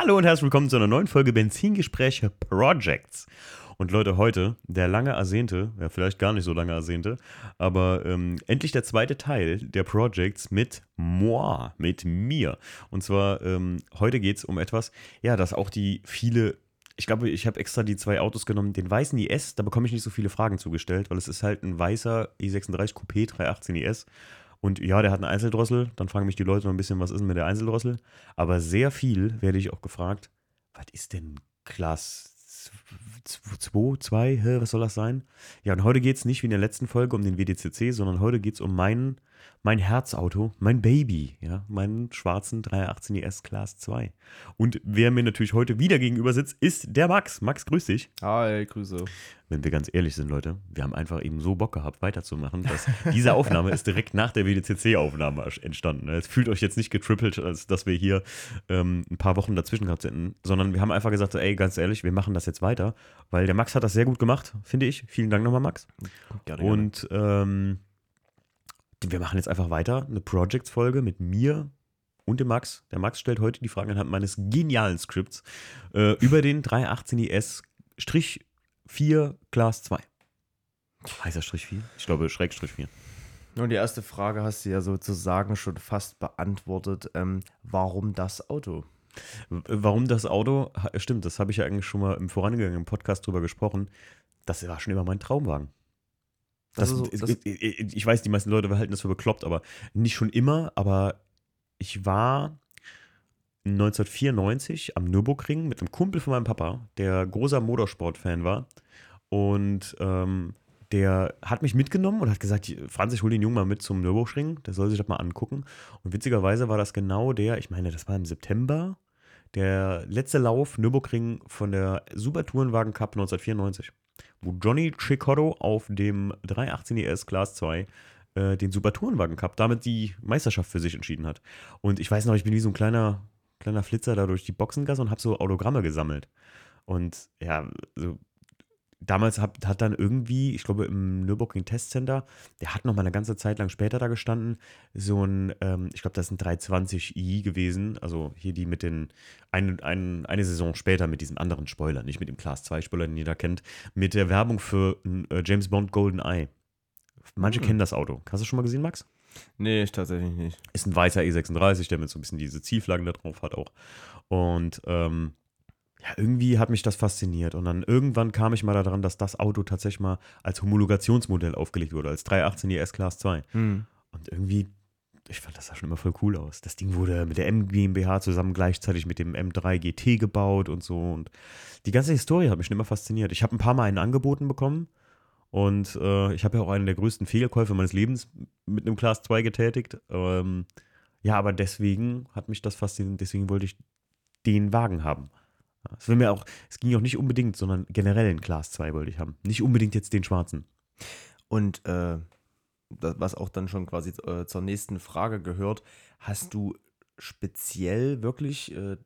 Hallo und herzlich willkommen zu einer neuen Folge Benzingespräche Projects. Und Leute, heute der lange ersehnte, ja vielleicht gar nicht so lange ersehnte, aber ähm, endlich der zweite Teil der Projects mit moi, mit mir. Und zwar ähm, heute geht es um etwas, ja, das auch die viele ich glaube, ich habe extra die zwei Autos genommen. Den weißen IS, da bekomme ich nicht so viele Fragen zugestellt, weil es ist halt ein weißer i36 Coupé 318 IS. Und ja, der hat eine Einzeldrossel. Dann fragen mich die Leute noch ein bisschen, was ist denn mit der Einzeldrossel? Aber sehr viel werde ich auch gefragt, was ist denn Class 2, 2, was soll das sein? Ja, und heute geht es nicht wie in der letzten Folge um den WDCC, sondern heute geht es um meinen mein Herzauto, mein Baby, ja, meinen schwarzen 318 ES Class 2. Und wer mir natürlich heute wieder gegenüber sitzt, ist der Max. Max, grüß dich. Hi, Grüße. Wenn wir ganz ehrlich sind, Leute, wir haben einfach eben so Bock gehabt, weiterzumachen, dass diese Aufnahme ist direkt nach der WDCC-Aufnahme entstanden. Es fühlt euch jetzt nicht getrippelt, als dass wir hier ähm, ein paar Wochen dazwischen gehabt hätten, sondern wir haben einfach gesagt, ey, ganz ehrlich, wir machen das jetzt weiter, weil der Max hat das sehr gut gemacht, finde ich. Vielen Dank nochmal, Max. Gerne, Und ähm, wir machen jetzt einfach weiter. Eine Projects-Folge mit mir und dem Max. Der Max stellt heute die Fragen anhand meines genialen Skripts äh, über den 318 IS Strich 4 Class 2. Heißt er Strich 4? Ich glaube, Schrägstrich 4. Nun, die erste Frage hast du ja sozusagen schon fast beantwortet. Ähm, warum das Auto? Warum das Auto? Stimmt, das habe ich ja eigentlich schon mal im vorangegangenen Podcast drüber gesprochen. Das war schon immer mein Traumwagen. Das, das, ist, das ich, ich weiß, die meisten Leute halten das für bekloppt, aber nicht schon immer. Aber ich war 1994 am Nürburgring mit einem Kumpel von meinem Papa, der großer Motorsport-Fan war. Und ähm, der hat mich mitgenommen und hat gesagt, Franz, ich hole den Jungen mal mit zum Nürburgring, der soll sich das mal angucken. Und witzigerweise war das genau der, ich meine, das war im September, der letzte Lauf Nürburgring von der Super Tourenwagen Cup 1994 wo Johnny Chicotto auf dem 318 ES Class 2 äh, den Super Tourenwagen Cup damit die Meisterschaft für sich entschieden hat. Und ich weiß noch, ich bin wie so ein kleiner, kleiner Flitzer da durch die Boxengasse und habe so Autogramme gesammelt. Und ja, so damals hat, hat dann irgendwie, ich glaube im Nürburgring Testcenter, der hat noch mal eine ganze Zeit lang später da gestanden, so ein, ähm, ich glaube, das ist ein 320i gewesen, also hier die mit den, ein, ein, eine Saison später mit diesem anderen Spoiler, nicht mit dem Class 2 Spoiler, den jeder kennt, mit der Werbung für äh, James Bond Golden Eye. Manche mhm. kennen das Auto. Hast du schon mal gesehen, Max? Nee, ich tatsächlich nicht. Ist ein weißer E36, der mit so ein bisschen diese Zielflaggen da drauf hat auch. Und ähm, ja, irgendwie hat mich das fasziniert. Und dann irgendwann kam ich mal daran, dass das Auto tatsächlich mal als Homologationsmodell aufgelegt wurde, als 318 ES Class 2. Mhm. Und irgendwie, ich fand das sah schon immer voll cool aus. Das Ding wurde mit der M GmbH zusammen gleichzeitig mit dem M3 GT gebaut und so. Und die ganze Historie hat mich schon immer fasziniert. Ich habe ein paar Mal einen angeboten bekommen. Und äh, ich habe ja auch einen der größten Fehlkäufe meines Lebens mit einem Class 2 getätigt. Ähm, ja, aber deswegen hat mich das fasziniert. Deswegen wollte ich den Wagen haben. Es will mir auch, es ging auch nicht unbedingt, sondern generell einen Class 2 wollte ich haben. Nicht unbedingt jetzt den schwarzen. Und äh, was auch dann schon quasi äh, zur nächsten Frage gehört, hast du speziell wirklich, äh,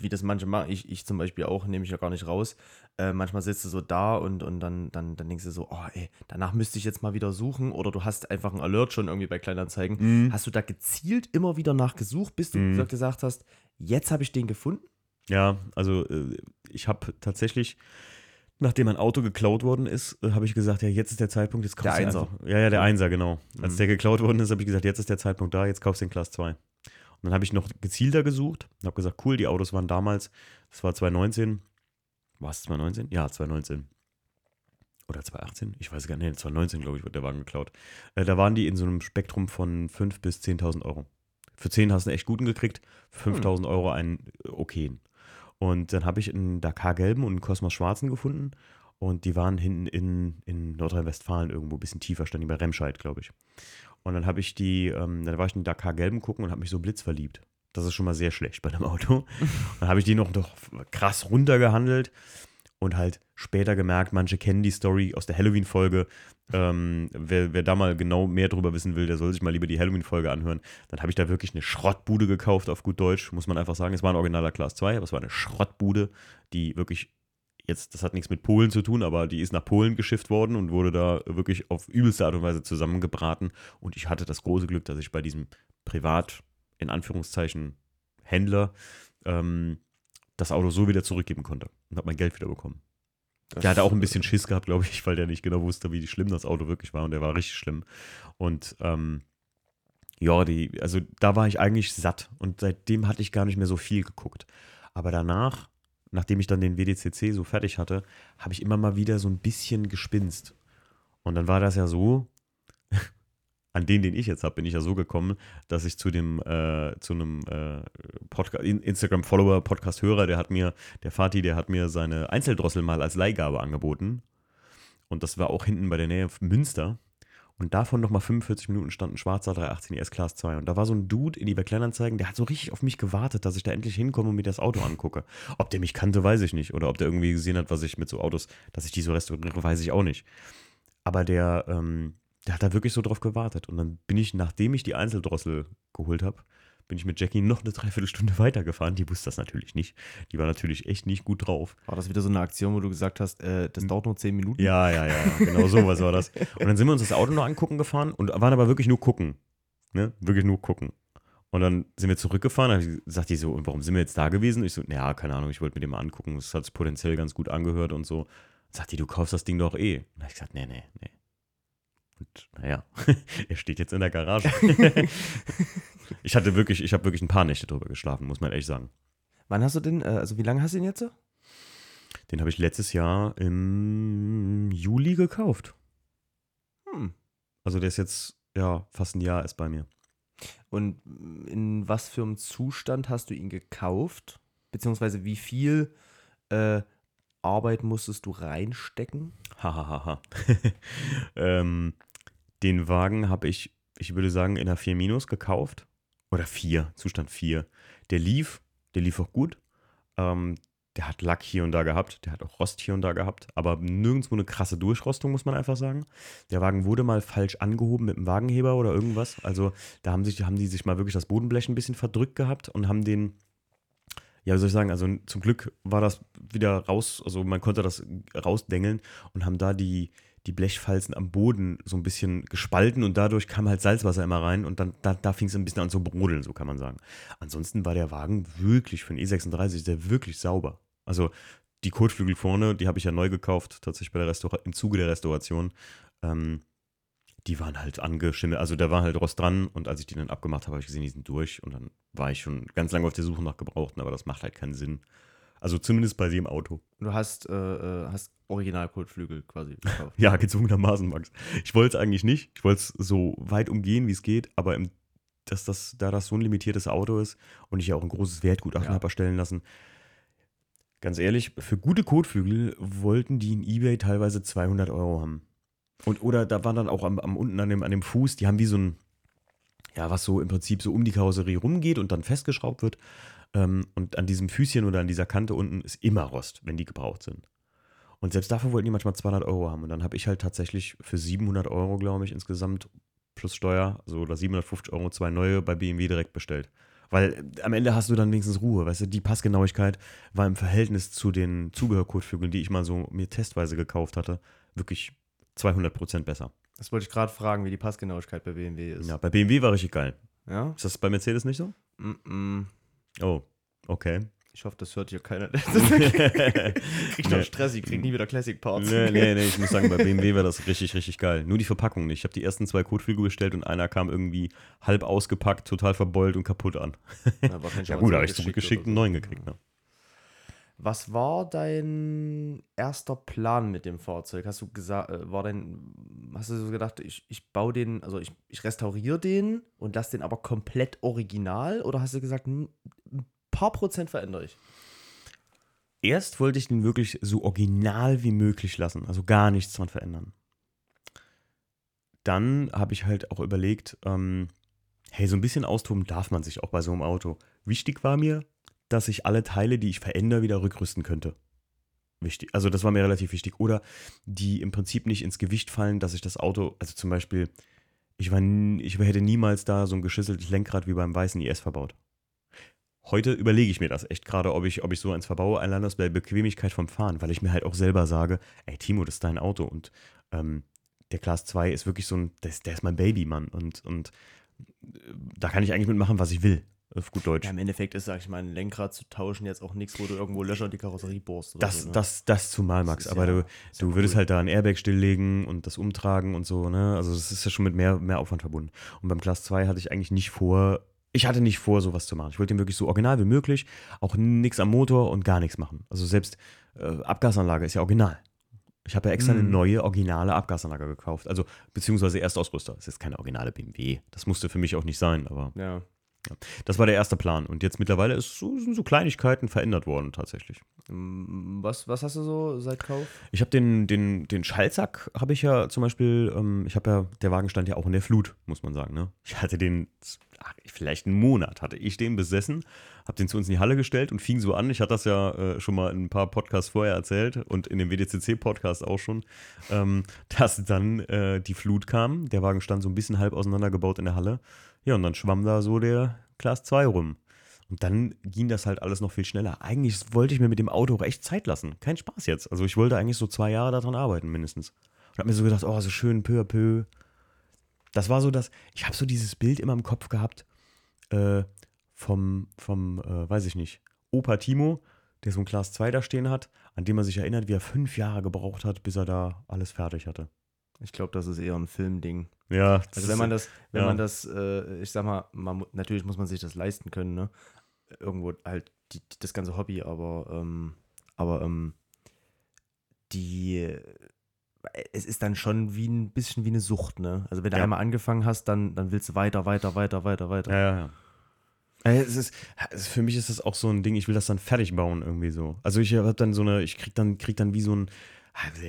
wie das manche machen, ich, ich zum Beispiel auch, nehme ich ja gar nicht raus, äh, manchmal sitzt du so da und, und dann, dann, dann denkst du so, oh ey, danach müsste ich jetzt mal wieder suchen oder du hast einfach einen Alert schon irgendwie bei Kleinanzeigen. Mhm. Hast du da gezielt immer wieder nachgesucht, bis du mhm. gesagt hast, jetzt habe ich den gefunden? Ja, also äh, ich habe tatsächlich, nachdem mein Auto geklaut worden ist, äh, habe ich gesagt, ja, jetzt ist der Zeitpunkt, jetzt kaufst der Einser. Einfach, ja, ja, der Einser, genau. Als mhm. der geklaut worden ist, habe ich gesagt, jetzt ist der Zeitpunkt da, jetzt kaufst du den Class 2. Und dann habe ich noch gezielter gesucht und habe gesagt, cool, die Autos waren damals, das war 2019, war es 2019? Ja, 2019. Oder 2018? Ich weiß gar nicht, nee, 2019, glaube ich, wird der Wagen geklaut. Äh, da waren die in so einem Spektrum von 5.000 bis 10.000 Euro. Für 10 hast du einen echt guten gekriegt, für 5.000 hm. Euro einen äh, okayen. Und dann habe ich einen Dakar Gelben und einen Kosmos Schwarzen gefunden. Und die waren hinten in, in Nordrhein-Westfalen irgendwo ein bisschen tiefer, standen die bei Remscheid, glaube ich. Und dann habe ich die, ähm, dann war ich in den Dakar Gelben gucken und habe mich so blitzverliebt. Das ist schon mal sehr schlecht bei einem Auto. dann habe ich die noch, noch krass runtergehandelt und halt später gemerkt, manche kennen die Story aus der Halloween-Folge. Ähm, wer, wer, da mal genau mehr drüber wissen will, der soll sich mal lieber die Halloween-Folge anhören. Dann habe ich da wirklich eine Schrottbude gekauft, auf gut Deutsch, muss man einfach sagen. Es war ein originaler Class 2, aber es war eine Schrottbude, die wirklich jetzt, das hat nichts mit Polen zu tun, aber die ist nach Polen geschifft worden und wurde da wirklich auf übelste Art und Weise zusammengebraten. Und ich hatte das große Glück, dass ich bei diesem Privat, in Anführungszeichen, Händler, ähm, das Auto so wieder zurückgeben konnte und habe mein Geld wieder bekommen. Das- Der hatte auch ein bisschen Schiss gehabt, glaube ich, weil der nicht genau wusste, wie schlimm das Auto wirklich war und der war richtig schlimm. Und ähm, ja, die, also da war ich eigentlich satt und seitdem hatte ich gar nicht mehr so viel geguckt. Aber danach, nachdem ich dann den WDCC so fertig hatte, habe ich immer mal wieder so ein bisschen gespinst. Und dann war das ja so, an den, den ich jetzt habe, bin ich ja so gekommen, dass ich zu dem, äh, zu einem äh, Podca- In- Instagram-Follower, Podcast-Hörer, der hat mir, der Fatih, der hat mir seine Einzeldrossel mal als Leihgabe angeboten. Und das war auch hinten bei der Nähe Münster. Und davon nochmal 45 Minuten stand ein schwarzer 318 ES Class 2. Und da war so ein Dude in eBay Kleinanzeigen, der hat so richtig auf mich gewartet, dass ich da endlich hinkomme und mir das Auto angucke. Ob der mich kannte, weiß ich nicht. Oder ob der irgendwie gesehen hat, was ich mit so Autos, dass ich die so restauriere, weiß ich auch nicht. Aber der, ähm, der hat da wirklich so drauf gewartet. Und dann bin ich, nachdem ich die Einzeldrossel geholt habe, bin ich mit Jackie noch eine Dreiviertelstunde weitergefahren. Die wusste das natürlich nicht. Die war natürlich echt nicht gut drauf. War das wieder so eine Aktion, wo du gesagt hast, äh, das dauert nur 10 Minuten? Ja, ja, ja, genau sowas war das. Und dann sind wir uns das Auto noch angucken gefahren und waren aber wirklich nur gucken. Ne? Wirklich nur gucken. Und dann sind wir zurückgefahren, dann sagt die so, und warum sind wir jetzt da gewesen? Ich so, naja, keine Ahnung, ich wollte mir den mal angucken. Das hat sich potenziell ganz gut angehört und so. Sagt die, du kaufst das Ding doch eh. Und dann hab ich gesagt, nee, nee, nee. Und naja, er steht jetzt in der Garage. ich hatte wirklich, ich habe wirklich ein paar Nächte drüber geschlafen, muss man ehrlich sagen. Wann hast du den, äh, also wie lange hast du ihn jetzt? Den habe ich letztes Jahr im Juli gekauft. Hm. Also der ist jetzt, ja, fast ein Jahr ist bei mir. Und in was für einem Zustand hast du ihn gekauft? Beziehungsweise wie viel äh, Arbeit musstest du reinstecken? Hahaha. ähm, den Wagen habe ich, ich würde sagen, in der 4 Minus gekauft. Oder 4, Zustand 4. Der lief, der lief auch gut. Ähm, der hat Lack hier und da gehabt, der hat auch Rost hier und da gehabt, aber nirgendwo eine krasse Durchrostung, muss man einfach sagen. Der Wagen wurde mal falsch angehoben mit dem Wagenheber oder irgendwas. Also da haben, sich, haben die sich mal wirklich das Bodenblech ein bisschen verdrückt gehabt und haben den, ja, wie soll ich sagen, also zum Glück war das wieder raus, also man konnte das rausdengeln und haben da die, die Blechfalzen am Boden so ein bisschen gespalten und dadurch kam halt Salzwasser immer rein und dann da, da fing es ein bisschen an zu brodeln, so kann man sagen. Ansonsten war der Wagen wirklich für einen E36 ist der wirklich sauber. Also die Kotflügel vorne, die habe ich ja neu gekauft, tatsächlich bei der Restaura im Zuge der Restauration. Ähm, die waren halt angeschimmelt, also da war halt Rost dran und als ich die dann abgemacht habe, habe ich gesehen, die sind durch und dann war ich schon ganz lange auf der Suche nach Gebrauchten, aber das macht halt keinen Sinn. Also zumindest bei dem Auto. Du hast, äh, äh, hast Originalkotflügel quasi gekauft. Ja, gezwungenermaßen, Max. Ich wollte es eigentlich nicht. Ich wollte es so weit umgehen, wie es geht, aber im, dass das, da das so ein limitiertes Auto ist und ich ja auch ein großes Wertgutachten Ja. habe erstellen lassen, ganz ehrlich, für gute Kotflügel wollten die in Ebay teilweise 200 Euro haben. Und, oder da waren dann auch am, am unten an dem, an dem Fuß, die haben wie so ein, ja, was so im Prinzip so um die Karosserie rumgeht und dann festgeschraubt wird. Ähm, und an diesem Füßchen oder an dieser Kante unten ist immer Rost, wenn die gebraucht sind. Und selbst dafür wollten die manchmal 200 Euro haben. Und dann habe ich halt tatsächlich für 700 Euro, glaube ich, insgesamt plus Steuer, so oder 750 Euro zwei neue bei BMW direkt bestellt. Weil äh, am Ende hast du dann wenigstens Ruhe, weißt du, die Passgenauigkeit war im Verhältnis zu den Zubehörkotflügeln, die ich mal so mir testweise gekauft hatte, wirklich 200 Prozent besser. Das wollte ich gerade fragen, wie die Passgenauigkeit bei BMW ist. Ja, bei BMW war richtig geil. Ja? Ist das bei Mercedes nicht so? Mm -mm. Oh, okay. Ich hoffe, das hört hier keiner. krieg Nee. noch Stress, ich krieg nie wieder Classic Parts. Nee, nee, nee, ich muss sagen, bei BMW war das richtig, richtig geil. Nur die Verpackung nicht. Ich habe die ersten zwei Kotflügel bestellt und einer kam irgendwie halb ausgepackt, total verbeult und kaputt an. Ja, Ja gut, da habe ich zurückgeschickt und oder einen so. neuen gekriegt. Ne? Was war dein erster Plan mit dem Fahrzeug? Hast du gesagt, äh, war dein, hast du so gedacht, ich, ich baue den, also ich, ich restauriere den und lasse den aber komplett original? Oder hast du gesagt, ein paar Prozent verändere ich? Erst wollte ich den wirklich so original wie möglich lassen, also gar nichts dran verändern. Dann habe ich halt auch überlegt, ähm, hey, so ein bisschen austoben darf man sich auch bei so einem Auto. Wichtig war mir, dass ich alle Teile, die ich verändere, wieder rückrüsten könnte. Wichtig. Also das war mir relativ wichtig. Oder die im Prinzip nicht ins Gewicht fallen, dass ich das Auto, also zum Beispiel, ich, war, ich hätte niemals da so ein geschüsseltes Lenkrad wie beim weißen IS verbaut. Heute überlege ich mir das echt gerade, ob ich, ob ich so eins verbaue, allein aus der Bequemlichkeit vom Fahren, weil ich mir halt auch selber sage, ey Timo, das ist dein Auto und ähm, der Class 2 ist wirklich so ein, der ist, der ist mein Baby, Mann und, und äh, da kann ich eigentlich mitmachen, was ich will. Auf gut Deutsch. Ja, im Endeffekt ist, sag ich mal, ein Lenkrad zu tauschen jetzt auch nichts, wo du irgendwo Löcher in die Karosserie bohrst. Das, so, ne? das, das zumal, Max. ist Aber ja- du, ja du würdest cool. halt da ein Airbag stilllegen und das umtragen und so, ne? Also das ist ja schon mit mehr, mehr Aufwand verbunden. Und beim Class 2 hatte ich eigentlich nicht vor, ich hatte nicht vor, sowas zu machen. Ich wollte den wirklich so original wie möglich, auch nichts am Motor und gar nichts machen. Also selbst äh, Abgasanlage ist ja original. Ich habe ja extra eine Mhm. neue, originale Abgasanlage gekauft. Also, beziehungsweise Erstausrüster. Es ist keine originale BMW. Das musste für mich auch nicht sein, aber Ja. Das war der erste Plan. Und jetzt mittlerweile ist so, sind so Kleinigkeiten verändert worden, tatsächlich. Was, was hast du so seit Kauf? Ich habe den, den, den Schallsack, habe ich ja zum Beispiel, ähm, ich habe ja, der Wagen stand ja auch in der Flut, muss man sagen. Ne? Ich hatte den, ach, vielleicht einen Monat hatte ich den besessen, habe den zu uns in die Halle gestellt und fing so an. Ich hatte das ja äh, schon mal in ein paar Podcasts vorher erzählt und in dem WDCC-Podcast auch schon, ähm, dass dann äh, die Flut kam. Der Wagen stand so ein bisschen halb auseinandergebaut in der Halle. Ja, und dann schwamm da so der Class 2 rum. Und dann ging das halt alles noch viel schneller. Eigentlich wollte ich mir mit dem Auto auch echt Zeit lassen. Kein Spaß jetzt. Also ich wollte eigentlich so zwei Jahre daran arbeiten, mindestens. Und habe mir so gedacht, oh, so schön peu à peu. Das war so das, ich habe so dieses Bild immer im Kopf gehabt äh, vom, vom äh, weiß ich nicht, Opa Timo, der so ein Class 2 da stehen hat, an dem man sich erinnert, wie er fünf Jahre gebraucht hat, bis er da alles fertig hatte. Ich glaube, das ist eher ein Filmding. Ja, Also wenn man das, wenn ja. man das, äh, ich sag mal, man, natürlich muss man sich das leisten können, ne? Irgendwo halt die, das ganze Hobby, aber, ähm, aber ähm, die, äh, es ist dann schon wie ein bisschen wie eine Sucht, ne? Also wenn du Ja. einmal angefangen hast, dann, dann willst du weiter, weiter, weiter, weiter, weiter. Ja, ja, ja. Es ist, es, für mich ist das auch so ein Ding, ich will das dann fertig bauen irgendwie so. Also ich habe dann so eine, ich krieg dann, krieg dann wie so ein,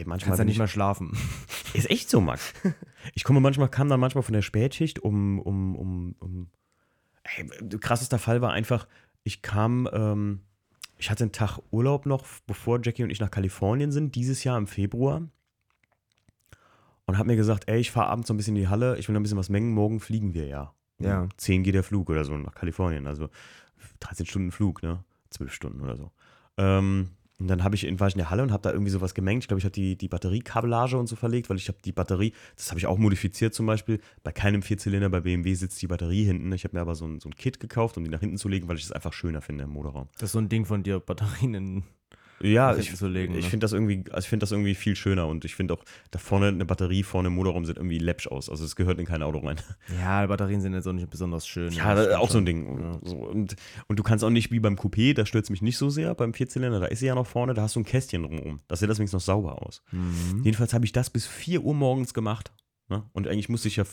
manchmal Kannst bin nicht ich, mehr schlafen. ist echt so, Max. Ich komme manchmal, kam dann manchmal von der Spätschicht um, um, um, um ey, krassester Fall war einfach, ich kam, ähm, ich hatte einen Tag Urlaub noch, bevor Jackie und ich nach Kalifornien sind, dieses Jahr im Februar. Und habe mir gesagt, ey, ich fahre abends so ein bisschen in die Halle, ich will noch ein bisschen was mengen, morgen fliegen wir ja. Um Ja. 10 geht der Flug oder so nach Kalifornien, also 13 Stunden Flug, ne? 12 Stunden oder so. Ähm, und dann habe ich in, war ich in der Halle und habe da irgendwie sowas gemengt. Ich glaube, ich habe die, die Batteriekabellage und so verlegt, weil ich habe die Batterie, das habe ich auch modifiziert zum Beispiel. Bei keinem Vierzylinder bei BMW sitzt die Batterie hinten. Ich habe mir aber so ein, so ein Kit gekauft, um die nach hinten zu legen, weil ich es einfach schöner finde im Motorraum. Das ist so ein Ding von dir, Batterien in. Ja, ich, legen, ich ne? finde das irgendwie, also ich finde das irgendwie viel schöner und ich finde auch da vorne eine Batterie vorne im Motorraum sieht irgendwie läppsch aus. Also es gehört in kein Auto rein. Ja, Batterien sind jetzt auch nicht besonders schön. Ja, stimmt auch so ein schon. Ding. Ja. So, und, und du kannst auch nicht wie beim Coupé, da stört es mich nicht so sehr, beim Vierzylinder, da ist sie ja noch vorne, da hast du ein Kästchen drumherum. Das sieht deswegen noch sauber aus. Mhm. Jedenfalls habe ich das bis 4 Uhr morgens gemacht. Ne? Und eigentlich musste ich ja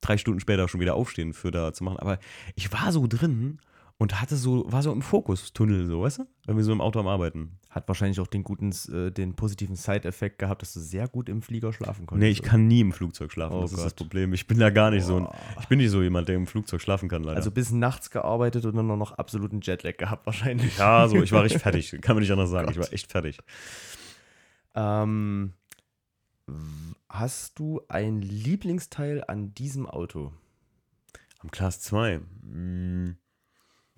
drei Stunden später schon wieder aufstehen für da zu machen. Aber ich war so drin und hatte so, war so im Fokustunnel, so, weißt du? Irgendwie so im Auto am Arbeiten. Hat wahrscheinlich auch den guten, äh, den positiven Side-Effekt gehabt, dass du sehr gut im Flieger schlafen konntest. Nee, ich kann nie im Flugzeug schlafen. Oh das ist das Gott. Problem. Ich bin da gar nicht so ein, ich bin nicht so jemand, der im Flugzeug schlafen kann, leider. Also bis nachts gearbeitet und dann noch absoluten Jetlag gehabt wahrscheinlich. ja, so, ich war richtig fertig. Kann man nicht anders sagen. Ich Gott. war echt fertig. Ähm, hast du ein Lieblingsteil an diesem Auto? Am Class 2. mm,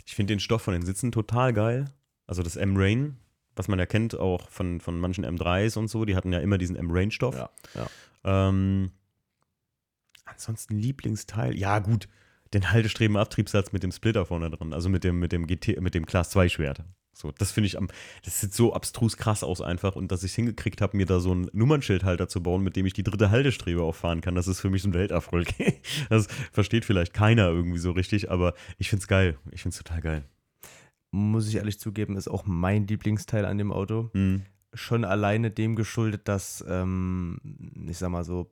Ich finde den Stoff von den Sitzen total geil. Also das M-Rain, was man ja kennt auch von, von manchen M3s und so, die hatten ja immer diesen M-Rain-Stoff. Ja, ja. Ähm, ansonsten Lieblingsteil, ja gut, den Haltestreben-Abtriebssatz mit dem Splitter vorne drin, also mit dem, mit dem GT, mit dem Class 2 Schwert. So, das finde ich am, das sieht so abstrus krass aus einfach und dass ich es hingekriegt habe, mir da so einen Nummernschildhalter zu bauen, mit dem ich die dritte Haltestrebe auch fahren kann, das ist für mich so ein Welterfolg. das versteht vielleicht keiner irgendwie so richtig, aber ich finde es geil. Ich finde es total geil. Muss ich ehrlich zugeben, ist auch mein Lieblingsteil an dem Auto. Mhm. Schon alleine dem geschuldet, dass, ähm, ich sag mal so,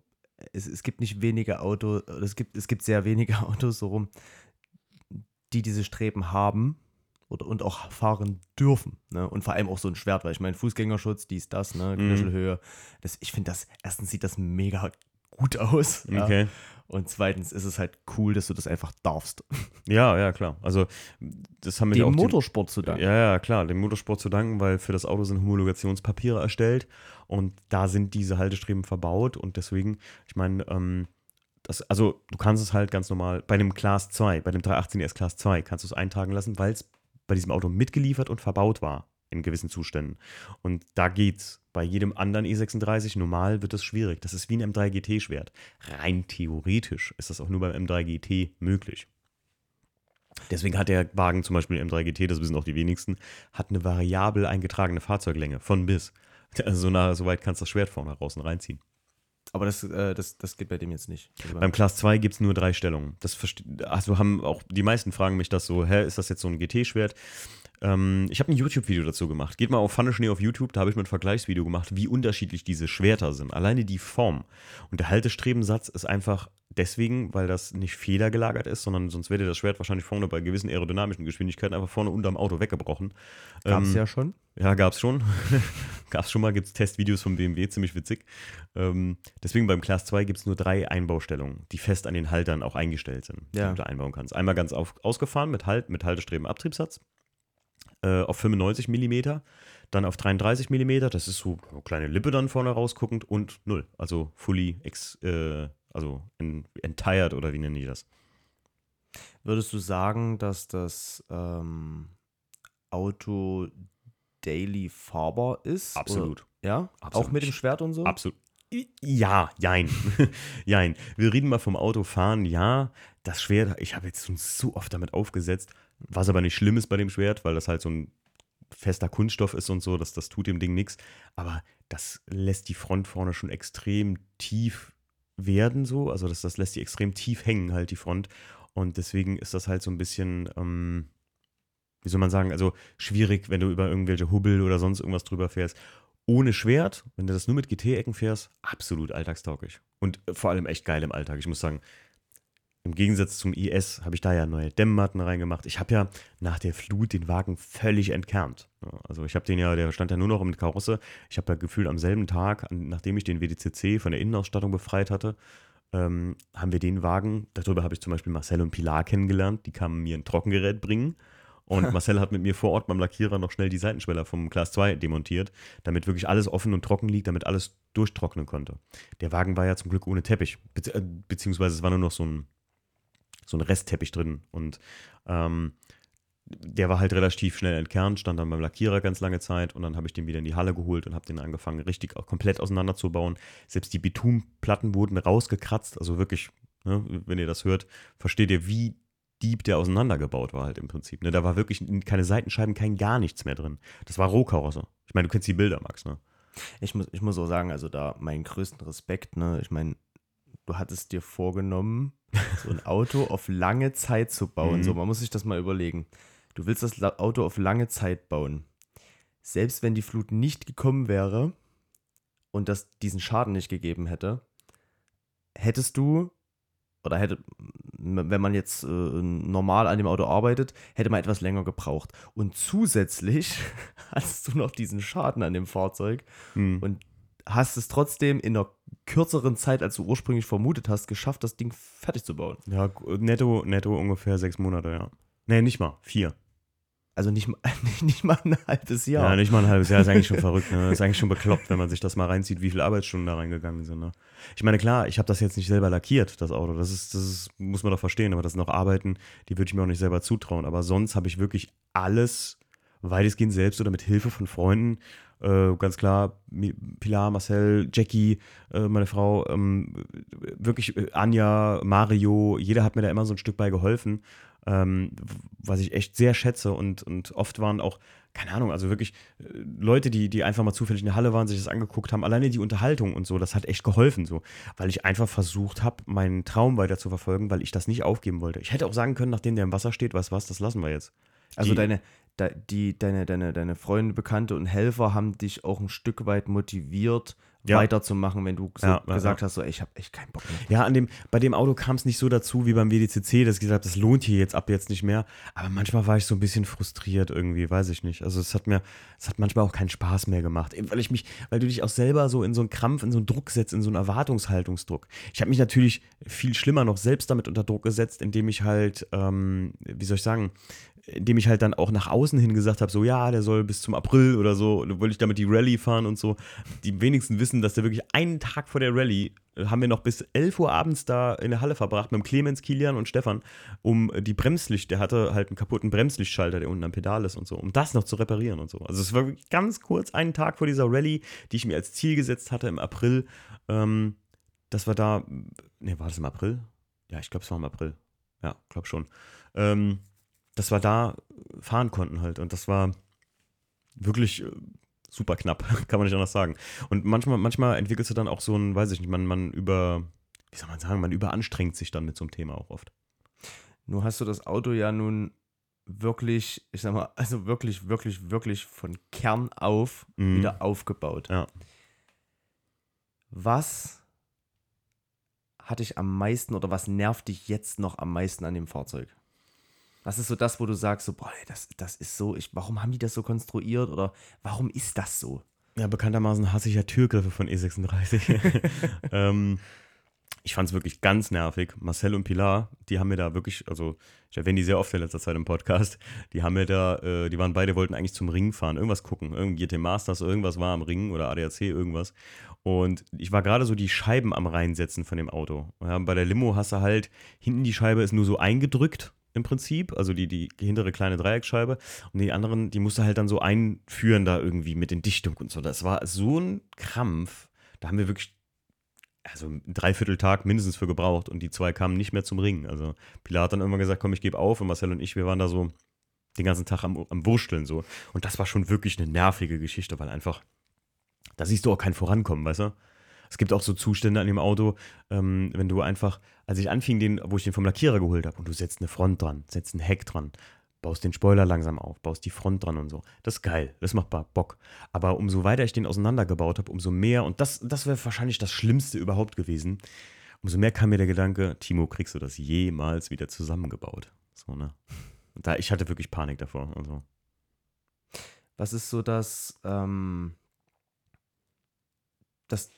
es, es gibt nicht wenige Autos, es gibt, es gibt sehr wenige Autos so rum, die diese Streben haben oder, und auch fahren dürfen. Ne? Und vor allem auch so ein Schwert, weil ich meine, Fußgängerschutz, dies, das, ne? Knöchelhöhe. Das, ich finde das, erstens sieht das mega gut aus. Ja. Und zweitens ist es halt cool, dass du das einfach darfst. Ja, ja, klar. Also, das haben wir ja auch Dem Motorsport zu danken. Ja, ja, klar, dem Motorsport zu danken, weil für das Auto sind Homologationspapiere erstellt und da sind diese Haltestreben verbaut und deswegen, ich meine, ähm, das, also du kannst es halt ganz normal, bei dem Class 2, bei dem 318S Class 2 kannst du es eintragen lassen, weil es bei diesem Auto mitgeliefert und verbaut war in gewissen Zuständen. Und da geht's. Bei jedem anderen E36 normal wird das schwierig. Das ist wie ein M3 GT-Schwert. Rein theoretisch ist das auch nur beim M3 GT möglich. Deswegen hat der Wagen zum Beispiel im M3 GT, das wissen auch die wenigsten, hat eine variabel eingetragene Fahrzeuglänge von bis. Also so, nah, so weit kannst du das Schwert vorne raus und reinziehen. Aber das, äh, das, das geht bei dem jetzt nicht. Also Beim Class 2 gibt es nur drei Stellungen. Das also haben auch die meisten fragen mich das so, hä, ist das jetzt so ein GT-Schwert? Ähm, ich habe ein YouTube-Video dazu gemacht. Geht mal auf Pfanne Schnee auf YouTube, da habe ich mir ein Vergleichsvideo gemacht, wie unterschiedlich diese Schwerter sind. Alleine die Form. Und der Haltestrebensatz ist einfach deswegen, weil das nicht federgelagert ist, sondern sonst wäre das Schwert wahrscheinlich vorne bei gewissen aerodynamischen Geschwindigkeiten einfach vorne unterm Auto weggebrochen. Gab es Ähm, ja schon. ja, gab's schon. gab's schon mal, gibt's Testvideos vom BMW, ziemlich witzig. Ähm, deswegen beim Class 2 gibt's nur drei Einbaustellungen, die fest an den Haltern auch eingestellt sind, die Ja. du da einbauen kannst. Einmal ganz auf, ausgefahren mit Halt, mit Haltestreben Abtriebssatz äh, auf 95 mm, dann auf 33 mm, das ist so eine kleine Lippe dann vorne rausguckend und null, also fully ex, äh, also en, entired oder wie nennen die das? Würdest du sagen, dass das ähm, Auto daily fahrbar ist? Absolut. Oder, ja? Absolut. Auch mit dem Schwert und so? Absolut. Ja, jein. jein. Wir reden mal vom Autofahren. Ja, das Schwert, ich habe jetzt schon so oft damit aufgesetzt, was aber nicht schlimm ist bei dem Schwert, weil das halt so ein fester Kunststoff ist und so, das, das tut dem Ding nichts. Aber das lässt die Front vorne schon extrem tief werden, so. Also das, das lässt die extrem tief hängen, halt die Front. Und deswegen ist das halt so ein bisschen, ähm, wie soll man sagen, also schwierig, wenn du über irgendwelche Hubbel oder sonst irgendwas drüber fährst. Ohne Schwert, wenn du das nur mit GT-Ecken fährst, absolut alltagstauglich. Und vor allem echt geil im Alltag. Ich muss sagen, im Gegensatz zum IS habe ich da ja neue Dämmmatten reingemacht. Ich habe ja nach der Flut den Wagen völlig entkernt. Also ich habe den ja, der stand ja nur noch mit Karosse. Ich habe ja gefühlt am selben Tag, nachdem ich den WDCC von der Innenausstattung befreit hatte, ähm, haben wir den Wagen, darüber habe ich zum Beispiel Marcel und Pilar kennengelernt, die kamen mir ein Trockengerät bringen. Und Marcel hat mit mir vor Ort beim Lackierer noch schnell die Seitenschweller vom Class 2 demontiert, damit wirklich alles offen und trocken liegt, damit alles durchtrocknen konnte. Der Wagen war ja zum Glück ohne Teppich, äh, beziehungsweise es war nur noch so ein, so ein Restteppich drin. Und ähm, der war halt relativ schnell entkernt, stand dann beim Lackierer ganz lange Zeit und dann habe ich den wieder in die Halle geholt und habe den angefangen, richtig auch komplett auseinanderzubauen. Selbst die Betonplatten wurden rausgekratzt, also wirklich, ne, wenn ihr das hört, versteht ihr, wie deep der auseinandergebaut war halt im Prinzip. Ne? Da war wirklich keine Seitenscheiben, kein gar nichts mehr drin. Das war Rohkarosse. Ich meine, du kennst die Bilder, Max, ne? Ich muss, ich muss auch sagen, also da meinen größten Respekt, ne? Ich meine, du hattest dir vorgenommen, so ein Auto auf lange Zeit zu bauen. Mhm. So, man muss sich das mal überlegen. Du willst das Auto auf lange Zeit bauen. Selbst wenn die Flut nicht gekommen wäre und das diesen Schaden nicht gegeben hätte, hättest du oder hätte, wenn man jetzt äh, normal an dem Auto arbeitet, hätte man etwas länger gebraucht. Und zusätzlich hast du noch diesen Schaden an dem Fahrzeug Hm. und hast es trotzdem in einer kürzeren Zeit, als du ursprünglich vermutet hast, geschafft, das Ding fertig zu bauen. Ja, netto, netto ungefähr sechs Monate, ja. Nee, nicht mal. Vier. Also nicht, mal- nicht mal ein halbes Jahr. Ja, nicht mal ein halbes Jahr ist eigentlich schon verrückt. Ne? Ist eigentlich schon bekloppt, wenn man sich das mal reinzieht, wie viele Arbeitsstunden da reingegangen sind. Ne? Ich meine, klar, ich habe das jetzt nicht selber lackiert, das Auto. Das ist, das ist, muss man doch verstehen. Aber das sind auch Arbeiten, die würde ich mir auch nicht selber zutrauen. Aber sonst habe ich wirklich alles weitestgehend selbst oder mit Hilfe von Freunden, äh, ganz klar, Pilar, Marcel, Jackie, äh, meine Frau, ähm, wirklich äh, Anja, Mario, jeder hat mir da immer so ein Stück bei geholfen, ähm, was ich echt sehr schätze und, und oft waren auch, keine Ahnung, also wirklich äh, Leute, die, die einfach mal zufällig in der Halle waren, sich das angeguckt haben, alleine die Unterhaltung und so, das hat echt geholfen so, weil ich einfach versucht habe, meinen Traum weiter zu verfolgen, weil ich das nicht aufgeben wollte. Ich hätte auch sagen können, nachdem der im Wasser steht, was was, das lassen wir jetzt. Also Die- deine, de, die, deine, deine, deine Freunde, Bekannte und Helfer haben dich auch ein Stück weit motiviert, Ja. weiterzumachen, wenn du so Ja, ja, gesagt hast, so, ey, ich habe echt keinen Bock mehr. Ja, an dem, bei dem Auto kam es nicht so dazu wie beim WDCC, dass ich gesagt habe, das lohnt hier jetzt ab jetzt nicht mehr. Aber manchmal war ich so ein bisschen frustriert irgendwie, weiß ich nicht. Also es hat mir, es hat manchmal auch keinen Spaß mehr gemacht. Eben Weil ich mich, weil du dich auch selber so in so einen Krampf, in so einen Druck setzt, in so einen Erwartungshaltungsdruck. Ich habe mich natürlich viel schlimmer noch selbst damit unter Druck gesetzt, indem ich halt, ähm, wie soll ich sagen, indem ich halt dann auch nach außen hin gesagt habe, so ja, der soll bis zum April oder so, wollte ich damit die Rallye fahren und so. Die wenigsten wissen, dass der wirklich einen Tag vor der Rallye äh, haben wir noch bis 11 Uhr abends da in der Halle verbracht mit Clemens, Kilian und Stefan, um die Bremslicht, der hatte halt einen kaputten Bremslichtschalter, der unten am Pedal ist und so, um das noch zu reparieren und so. Also es war ganz kurz einen Tag vor dieser Rallye, die ich mir als Ziel gesetzt hatte im April. Ähm, das war da, ne, war das im April? Ja, ich glaube, es war im April. Ja, glaube schon. Ähm, dass wir da fahren konnten halt. Und das war wirklich äh, super knapp, kann man nicht anders sagen. Und manchmal, manchmal entwickelst du dann auch so ein, weiß ich nicht, man, man über, wie soll man sagen, man überanstrengt sich dann mit so einem Thema auch oft. Nur hast du das Auto ja nun wirklich, ich sag mal, also wirklich, wirklich, wirklich von Kern auf Mhm. wieder aufgebaut. Ja. Was hat dich am meisten oder was nervt dich jetzt noch am meisten an dem Fahrzeug? Was ist so das, wo du sagst, so, boah, das, das ist so, ich, warum haben die das so konstruiert oder warum ist das so? Ja, bekanntermaßen hasse ich ja Türgriffe von E36. ähm, ich fand es wirklich ganz nervig. Marcel und Pilar, die haben mir da wirklich, also ich erwähne die sehr oft in letzter Zeit im Podcast, die haben mir da, äh, die waren beide, wollten eigentlich zum Ring fahren, irgendwas gucken. Irgendwie GT Masters, irgendwas war am Ring oder ADAC, irgendwas. Und ich war gerade so die Scheiben am reinsetzen von dem Auto. Ja, bei der Limo hast du halt, hinten die Scheibe ist nur so eingedrückt im Prinzip, also die, die hintere kleine Dreieckscheibe. Und die anderen, die musste halt dann so einführen da irgendwie mit den Dichtungen und so. Das war so ein Krampf. Da haben wir wirklich also einen Dreivierteltag mindestens für gebraucht und die zwei kamen nicht mehr zum Ringen. Also Pilar hat dann irgendwann gesagt, komm, ich gebe auf und Marcel und ich, wir waren da so den ganzen Tag am, am Wursteln so. Und das war schon wirklich eine nervige Geschichte, weil einfach, da siehst du auch kein Vorankommen, weißt du? Es gibt auch so Zustände an dem Auto, ähm, wenn du einfach, als ich anfing, den, wo ich den vom Lackierer geholt habe und du setzt eine Front dran, setzt ein Heck dran, baust den Spoiler langsam auf, baust die Front dran und so. Das ist geil, das macht Bock. Aber umso weiter ich den auseinandergebaut habe, umso mehr, und das, das wäre wahrscheinlich das Schlimmste überhaupt gewesen, umso mehr kam mir der Gedanke, Timo, kriegst du das jemals wieder zusammengebaut? So, ne? Da, ich hatte wirklich Panik davor. Also. Was ist so das, ähm, das,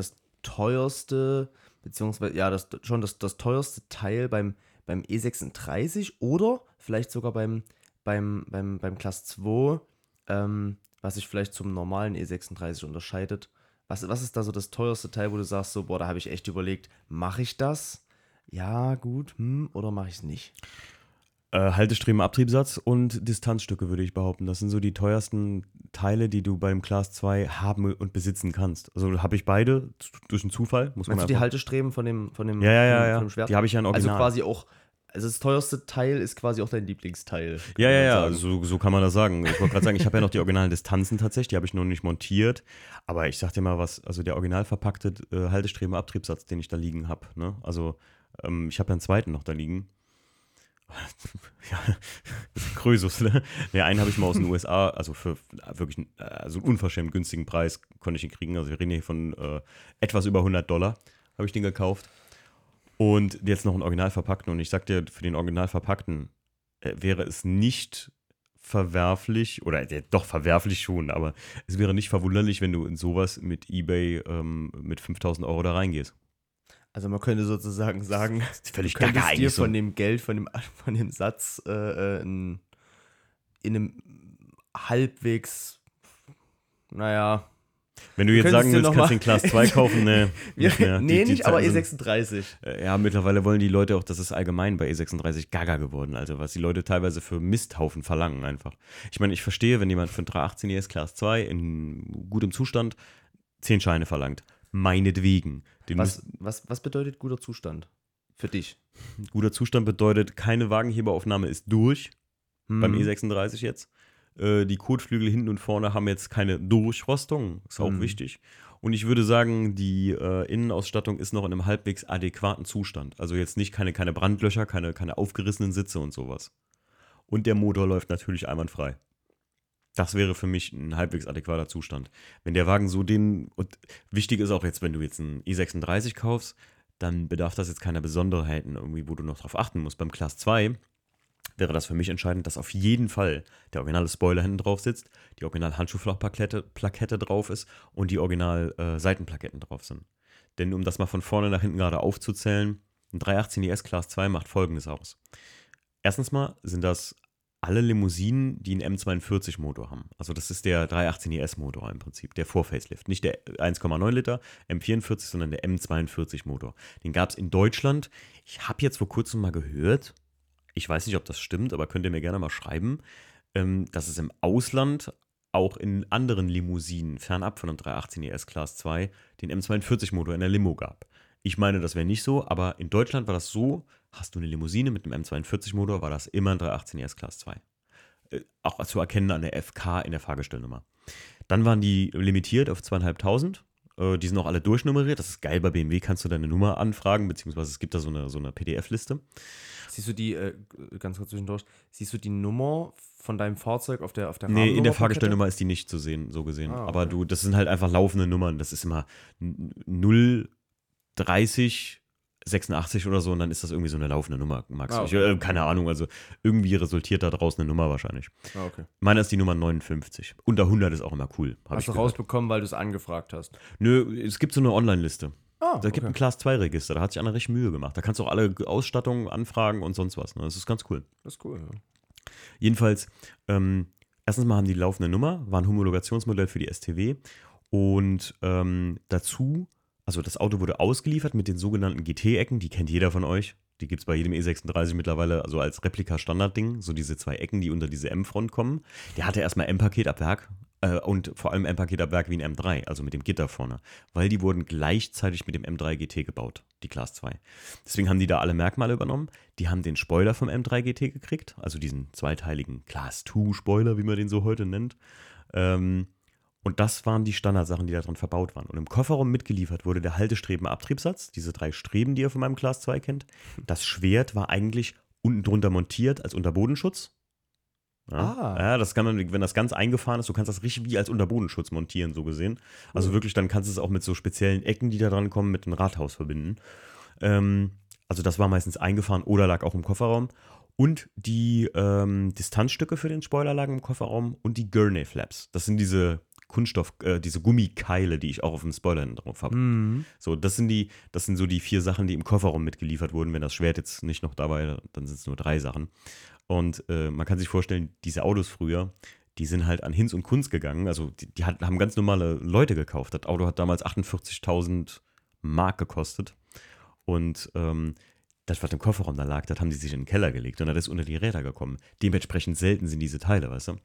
das teuerste, beziehungsweise, ja, das, schon das, das teuerste Teil beim, beim E36 oder vielleicht sogar beim, beim, beim, beim Class 2, ähm, was sich vielleicht zum normalen E36 unterscheidet. Was, was ist da so das teuerste Teil, wo du sagst, so, boah, da habe ich echt überlegt, mache ich das? Ja, gut, hm, oder mache ich es nicht? Äh, Haltestreben, Abtriebssatz und Distanzstücke, würde ich behaupten. Das sind so die teuersten Teile, die du beim Class 2 haben und besitzen kannst. Also habe ich beide durch einen Zufall, muss man Meinst du die Haltestreben von dem, von dem, Ja, ja, ja, ja. dem Schwert? Die habe ich ja in also Original. quasi auch, also das teuerste Teil ist quasi auch dein Lieblingsteil. Ja, ja, man ja, so, so kann man das sagen. Ich wollte gerade sagen, ich habe ja noch die originalen Distanzen tatsächlich, die habe ich noch nicht montiert. Aber ich sag dir mal was, also der original verpackte äh, Haltestreben Abtriebssatz, den ich da liegen habe. Ne? Also ähm, ich habe ja einen zweiten noch da liegen. ja, Krösus, ne? Ne, einen habe ich mal aus den USA, also für wirklich also einen unverschämt günstigen Preis konnte ich ihn kriegen. Also wir reden hier von äh, etwas über 100 Dollar, habe ich den gekauft. Und jetzt noch einen original verpackten. Und ich sag dir, für den original verpackten äh, wäre es nicht verwerflich, oder äh, doch verwerflich schon, aber es wäre nicht verwunderlich, wenn du in sowas mit eBay ähm, mit 5000 Euro da reingehst. Also man könnte sozusagen sagen, völlig du könntest dir von dem Geld, von dem, von dem Satz äh, äh, in, in einem halbwegs, naja, Wenn du jetzt könntest sagen willst, kannst mal- den Class 2 kaufen, ne? nicht mehr. nee, Die- die nicht, aber E Zeiten sind- E36. Äh, Ja, mittlerweile wollen die Leute auch, das ist allgemein bei E36 gaga geworden, also was die Leute teilweise für Misthaufen verlangen einfach. Ich meine, ich verstehe, wenn jemand für einen 318 ES Class 2 in gutem Zustand 10 Scheine verlangt. Meinetwegen. Den Was, was, was bedeutet guter Zustand für dich? guter Zustand bedeutet, keine Wagenheberaufnahme ist durch, beim Hm. E36 jetzt. Äh, die Kotflügel hinten und vorne haben jetzt keine Durchrostung, ist auch Mhm. wichtig. Und ich würde sagen, die äh, Innenausstattung ist noch in einem halbwegs adäquaten Zustand. Also jetzt nicht keine, keine Brandlöcher, keine, keine aufgerissenen Sitze und sowas. Und der Motor läuft natürlich einwandfrei. Das wäre für mich ein halbwegs adäquater Zustand. Wenn der Wagen so den, und wichtig ist auch jetzt, wenn du jetzt einen E36 kaufst, dann bedarf das jetzt keiner Besonderheiten irgendwie, wo du noch drauf achten musst. Beim Class 2 wäre das für mich entscheidend, dass auf jeden Fall der originale Spoiler hinten drauf sitzt, die original Handschuhflachplakette Plakette drauf ist und die original äh, Seitenplaketten drauf sind. Denn um das mal von vorne nach hinten gerade aufzuzählen, ein 318 ES Class 2 macht folgendes aus. Erstens mal sind das alle Limousinen, die einen M42-Motor haben. Also das ist der 318 ES-Motor im Prinzip, der Vor-Facelift. Nicht der 1,9 Liter M44, sondern der M42-Motor. Den gab es in Deutschland. Ich habe jetzt vor kurzem mal gehört, ich weiß nicht, ob das stimmt, aber könnt ihr mir gerne mal schreiben, ähm, dass es im Ausland auch in anderen Limousinen, fernab von einem 318 ES Class 2, den M42-Motor in der Limo gab. Ich meine, das wäre nicht so, aber in Deutschland war das so, hast du eine Limousine mit einem M42-Motor, war das immer ein 318 ES Class 2. Äh, auch zu erkennen an der FK in der Fahrgestellnummer. Dann waren die limitiert auf zweieinhalbtausend. Äh, die sind auch alle durchnummeriert. Das ist geil. Bei BMW kannst du deine Nummer anfragen, beziehungsweise es gibt da so eine, so eine PDF-Liste. Siehst du die, äh, ganz kurz zwischendurch, siehst du die Nummer von deinem Fahrzeug auf der auf der Nee, in der? Fahrgestellnummer ist die nicht zu sehen, so gesehen. Ah, okay. Aber du, das sind halt einfach laufende Nummern. Das ist immer 0, 30, 86 oder so und dann ist das irgendwie so eine laufende Nummer, Max. Ah, ich, okay. äh, keine Ahnung, also irgendwie resultiert da draus eine Nummer wahrscheinlich. Ah, okay. Meiner ist die Nummer 59. Unter 100 ist auch immer cool. Hast ich du gehört. rausbekommen, weil du es angefragt hast. Nö, es gibt so eine Online-Liste. Ah, Da gibt ein Class 2 Register, da hat sich einer recht Mühe gemacht. Da kannst du auch alle Ausstattungen anfragen und sonst was. Ne? Das ist ganz cool. Das ist cool. Ja. Jedenfalls, ähm, erstens mal haben die laufende Nummer, war ein Homologationsmodell für die STW und ähm, dazu, also das Auto wurde ausgeliefert mit den sogenannten GT-Ecken, die kennt jeder von euch. Die gibt es bei jedem E36 mittlerweile, also als Replika-Standardding, so diese zwei Ecken, die unter diese M-Front kommen. Der hatte erstmal M-Paket ab Werk äh, und vor allem M-Paket ab Werk wie ein M3, also mit dem Gitter vorne, weil die wurden gleichzeitig mit dem M3 GT gebaut, die Class 2. Deswegen haben die da alle Merkmale übernommen. Die haben den Spoiler vom M3 GT gekriegt, also diesen zweiteiligen Class 2 Spoiler, wie man den so heute nennt. Ähm, und das waren die Standardsachen, die daran verbaut waren. Und im Kofferraum mitgeliefert wurde der Haltestreben-Abtriebssatz, diese drei Streben, die ihr von meinem Class 2 kennt. Das Schwert war eigentlich unten drunter montiert als Unterbodenschutz. Ja, Ah. ja, das kann man, wenn das ganz eingefahren ist, du kannst das richtig wie als Unterbodenschutz montieren, so gesehen. Also Cool. wirklich, dann kannst du es auch mit so speziellen Ecken, die da dran kommen, mit dem Rathaus verbinden. Ähm, also das war meistens eingefahren oder lag auch im Kofferraum. Und die ähm, Distanzstücke für den Spoiler lagen im Kofferraum und die Gurney Flaps. Das sind diese Kunststoff, äh, diese Gummikeile, die ich auch auf dem Spoiler drauf habe. Mhm. So, das sind die, das sind so die vier Sachen, die im Kofferraum mitgeliefert wurden. Wenn das Schwert jetzt nicht noch dabei, dann sind es nur drei Sachen. Und äh, man kann sich vorstellen, diese Autos früher, die sind halt an Hinz und Kunz gegangen. Also die, die hat, haben ganz normale Leute gekauft. Das Auto hat damals 48.000 Mark gekostet. Und ähm, das, was im Kofferraum da lag, das haben die sich in den Keller gelegt und das ist unter die Räder gekommen. Dementsprechend selten sind diese Teile, weißt du?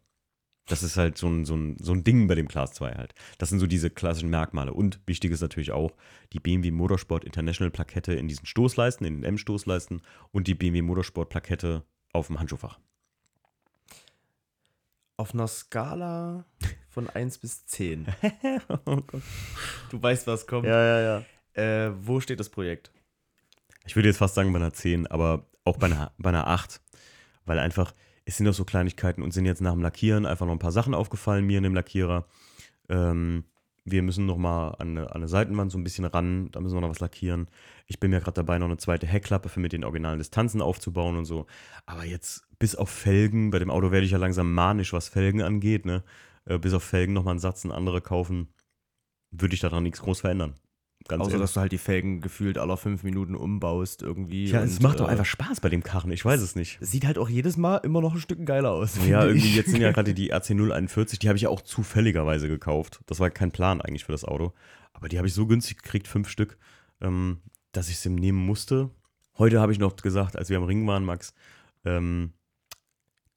Das ist halt so ein, so, ein, so ein Ding bei dem Class 2 halt. Das sind so diese klassischen Merkmale. Und wichtig ist natürlich auch die BMW Motorsport International Plakette in diesen Stoßleisten, in den M-Stoßleisten und die BMW Motorsport Plakette auf dem Handschuhfach. Auf einer Skala von 1 bis 10. oh Gott. Du weißt, was kommt. Ja, ja, ja. Äh, wo steht das Projekt? Ich würde jetzt fast sagen bei einer 10, aber auch bei einer, bei einer 8. Weil einfach, es sind doch so Kleinigkeiten und sind jetzt nach dem Lackieren einfach noch ein paar Sachen aufgefallen, mir in dem Lackierer. Ähm, wir müssen noch mal an eine, an eine Seitenwand so ein bisschen ran, da müssen wir noch was lackieren. Ich bin ja gerade dabei, noch eine zweite Heckklappe für mit den originalen Distanzen aufzubauen und so. Aber jetzt bis auf Felgen, bei dem Auto werde ich ja langsam manisch, was Felgen angeht, ne? Äh, bis auf Felgen noch mal einen Satz, einen andere kaufen, würde ich daran nichts groß verändern. Ganz Außer, ehrlich. dass du halt die Felgen gefühlt alle fünf Minuten umbaust irgendwie. Ja, es macht doch äh, einfach Spaß bei dem Karren, ich weiß es nicht. Sieht halt auch jedes Mal immer noch ein Stück geiler aus. Ja, irgendwie ich. jetzt sind ja gerade die RC041, die habe ich ja auch zufälligerweise gekauft. Das war kein Plan eigentlich für das Auto. Aber die habe ich so günstig gekriegt, fünf Stück, ähm, dass ich sie nehmen musste. Heute habe ich noch gesagt, als wir am Ring waren, Max, ähm,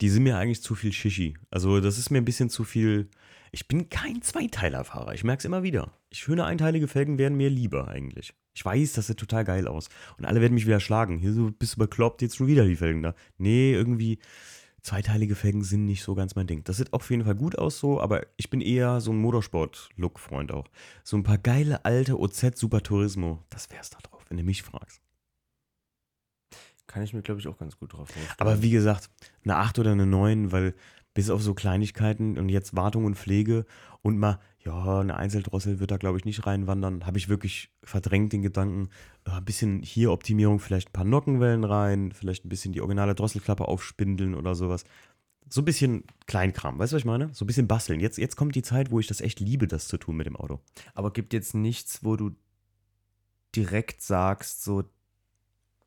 die sind mir eigentlich zu viel Shishi. Also das ist mir ein bisschen zu viel. Ich bin kein Zweiteilerfahrer. Ich merke es immer wieder. Schöne einteilige Felgen wären mir lieber eigentlich. Ich weiß, das sieht total geil aus. Und alle werden mich wieder schlagen. Hier so bist du bekloppt, jetzt schon wieder die Felgen da. Nee, irgendwie zweiteilige Felgen sind nicht so ganz mein Ding. Das sieht auf jeden Fall gut aus so, aber ich bin eher so ein Motorsport-Look-Freund auch. So ein paar geile alte OZ Super Turismo, das wär's da drauf, wenn du mich fragst. Kann ich mir, glaube ich, auch ganz gut drauf vorstellen. Aber wie gesagt, eine 8 oder eine 9, weil bis auf so Kleinigkeiten und jetzt Wartung und Pflege und mal, ja, eine Einzeldrossel wird da, glaube ich, nicht reinwandern, habe ich wirklich verdrängt den Gedanken, äh, ein bisschen hier Optimierung, vielleicht ein paar Nockenwellen rein, vielleicht ein bisschen die originale Drosselklappe aufspindeln oder sowas. So ein bisschen Kleinkram, weißt du, was ich meine? So ein bisschen basteln. Jetzt, jetzt kommt die Zeit, wo ich das echt liebe, das zu tun mit dem Auto. Aber gibt jetzt nichts, wo du direkt sagst, so,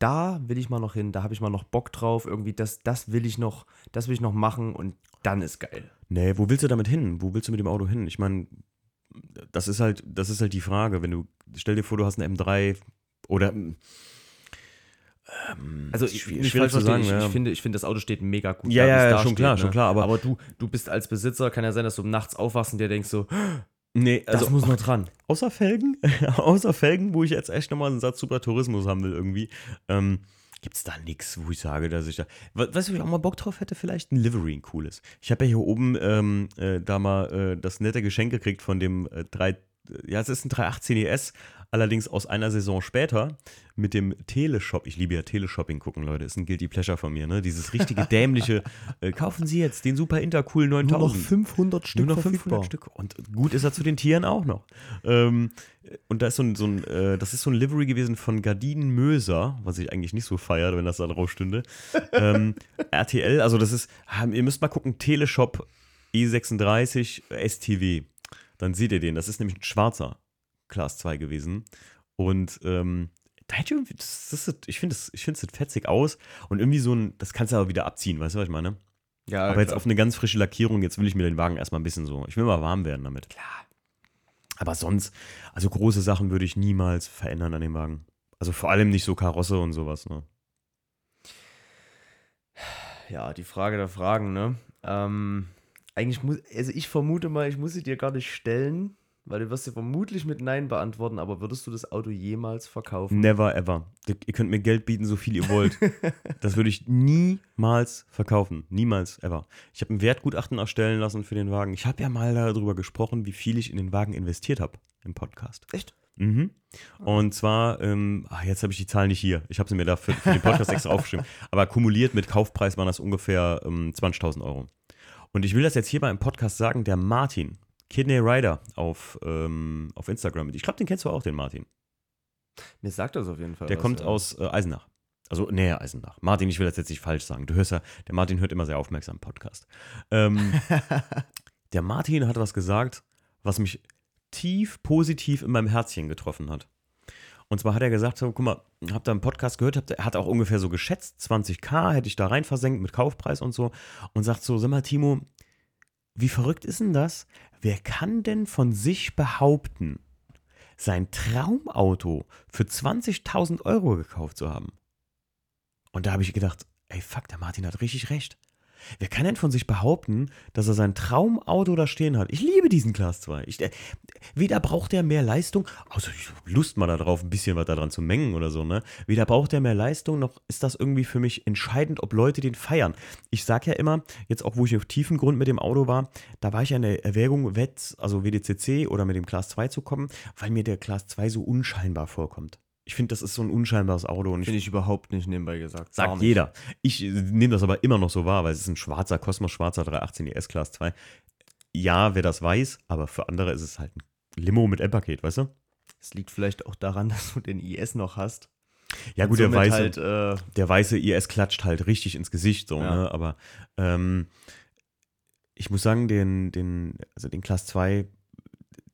da will ich mal noch hin, da habe ich mal noch Bock drauf, irgendwie, das, das will ich noch, das will ich noch machen und dann ist geil. Nee, wo willst du damit hin? Wo willst du mit dem Auto hin? Ich meine, das ist halt, das ist halt die Frage. Wenn du, stell dir vor, du hast eine M3 oder ähm, Also ist ich, schwierig, nicht schwierig zu sagen. ich, ja. ich, finde, ich finde, das Auto steht mega gut. Ja, da, ja, ja, schon klar, schon klar, aber- aber du, du bist als Besitzer, kann ja sein, dass du nachts aufwachst und dir denkst so, Nee, also das muss noch dran. außer Felgen, außer Felgen, wo ich jetzt echt nochmal einen Satz Super Tourismus haben will irgendwie, ähm, gibt es da nichts, wo ich sage, dass ich da. We- Weißt du, wo ich auch mal Bock drauf hätte? Vielleicht ein Livery, ein cooles. Ich habe ja hier oben ähm, äh, da mal äh, das nette Geschenk gekriegt von dem äh, 3, ja, es ist ein 318 ES, allerdings aus einer Saison später mit dem Teleshop. Ich liebe ja Teleshopping gucken, Leute. Ist ein Guilty Pleasure von mir, ne? Dieses richtige dämliche, äh, kaufen Sie jetzt den Super Intercool 9000. 500 Nur noch 500 Stück. Und gut ist er zu den Tieren auch noch. Ähm, und da ist so ein, so ein äh, das ist so ein Livery gewesen von Gardinen Möser, was ich eigentlich nicht so feiere, wenn das da drauf stünde. ähm, RTL, also das ist, ah, ihr müsst mal gucken, Teleshop E36 STW. Dann seht ihr den. Das ist nämlich ein schwarzer Class 2 gewesen. Und ähm, da hätte ich irgendwie, das, das ist, ich finde es ich fetzig aus. Und irgendwie so ein, das kannst du aber wieder abziehen, weißt du, was ich meine? Ja, Aber jetzt auf eine ganz frische Lackierung, jetzt will ich mir den Wagen erstmal ein bisschen so, ich will mal warm werden damit. Klar. Aber sonst, also große Sachen würde ich niemals verändern an dem Wagen. Also vor allem nicht so Karosse und sowas, ne? Ja, die Frage der Fragen, ne? Ähm, eigentlich muss, also ich vermute mal, ich muss sie dir gar nicht stellen, weil du wirst sie vermutlich mit Nein beantworten, aber würdest du das Auto jemals verkaufen? Never ever. Ihr könnt mir Geld bieten, so viel ihr wollt. das würde ich niemals verkaufen. Niemals ever. Ich habe ein Wertgutachten erstellen lassen für den Wagen. Ich habe ja mal darüber gesprochen, wie viel ich in den Wagen investiert habe im Podcast. Echt? Mhm. Und zwar, ähm, ach, jetzt habe ich die Zahl nicht hier. Ich habe sie mir da für, für den Podcast extra aufgeschrieben. Aber kumuliert mit Kaufpreis waren das ungefähr ähm, 20.000 Euro. Und ich will das jetzt hier mal im Podcast sagen, der Martin, Kidney Rider auf, ähm, auf Instagram. Ich glaube, den kennst du auch, den Martin. Mir sagt das auf jeden Fall. Der was, kommt ja. aus äh, Eisenach. Also näher Eisenach. Martin, ich will das jetzt nicht falsch sagen. Du hörst ja, der Martin hört immer sehr aufmerksam Podcast. Ähm, der Martin hat was gesagt, was mich tief positiv in meinem Herzchen getroffen hat. Und zwar hat er gesagt, so, guck mal, habt ihr einen Podcast gehört, habt, er hat auch ungefähr so geschätzt, 20k hätte ich da rein versenkt mit Kaufpreis und so. Und sagt so, sag mal, Timo, wie verrückt ist denn das? Wer kann denn von sich behaupten, sein Traumauto für 20.000 Euro gekauft zu haben? Und da habe ich gedacht, ey, fuck, der Martin hat richtig recht. Wer kann denn von sich behaupten, dass er sein Traumauto da stehen hat? Ich liebe diesen Class 2. Ich, äh, weder braucht er mehr Leistung, außer ich hab Lust mal darauf, ein bisschen was daran zu mengen oder so, ne? Weder braucht er mehr Leistung, noch ist das irgendwie für mich entscheidend, ob Leute den feiern. Ich sag ja immer, jetzt auch wo ich auf tiefen Grund mit dem Auto war, da war ich ja in der Erwägung, WETS, also WDCC oder mit dem Class 2 zu kommen, weil mir der Class 2 so unscheinbar vorkommt. Ich finde, das ist so ein unscheinbares Auto Finde ich überhaupt nicht nebenbei gesagt. Sagt jeder. Ich äh, nehme das aber immer noch so wahr, weil es ist ein schwarzer Cosmos, schwarzer 318 ES Class 2. Ja, wer das weiß, aber für andere ist es halt ein Limo mit M-Paket, weißt du? Es liegt vielleicht auch daran, dass du den IS noch hast. Ja, gut, der weiße, Halt, äh, der weiße IS klatscht halt richtig ins Gesicht, so, Ja. ne? Aber ähm, ich muss sagen, den, den, also den Class 2,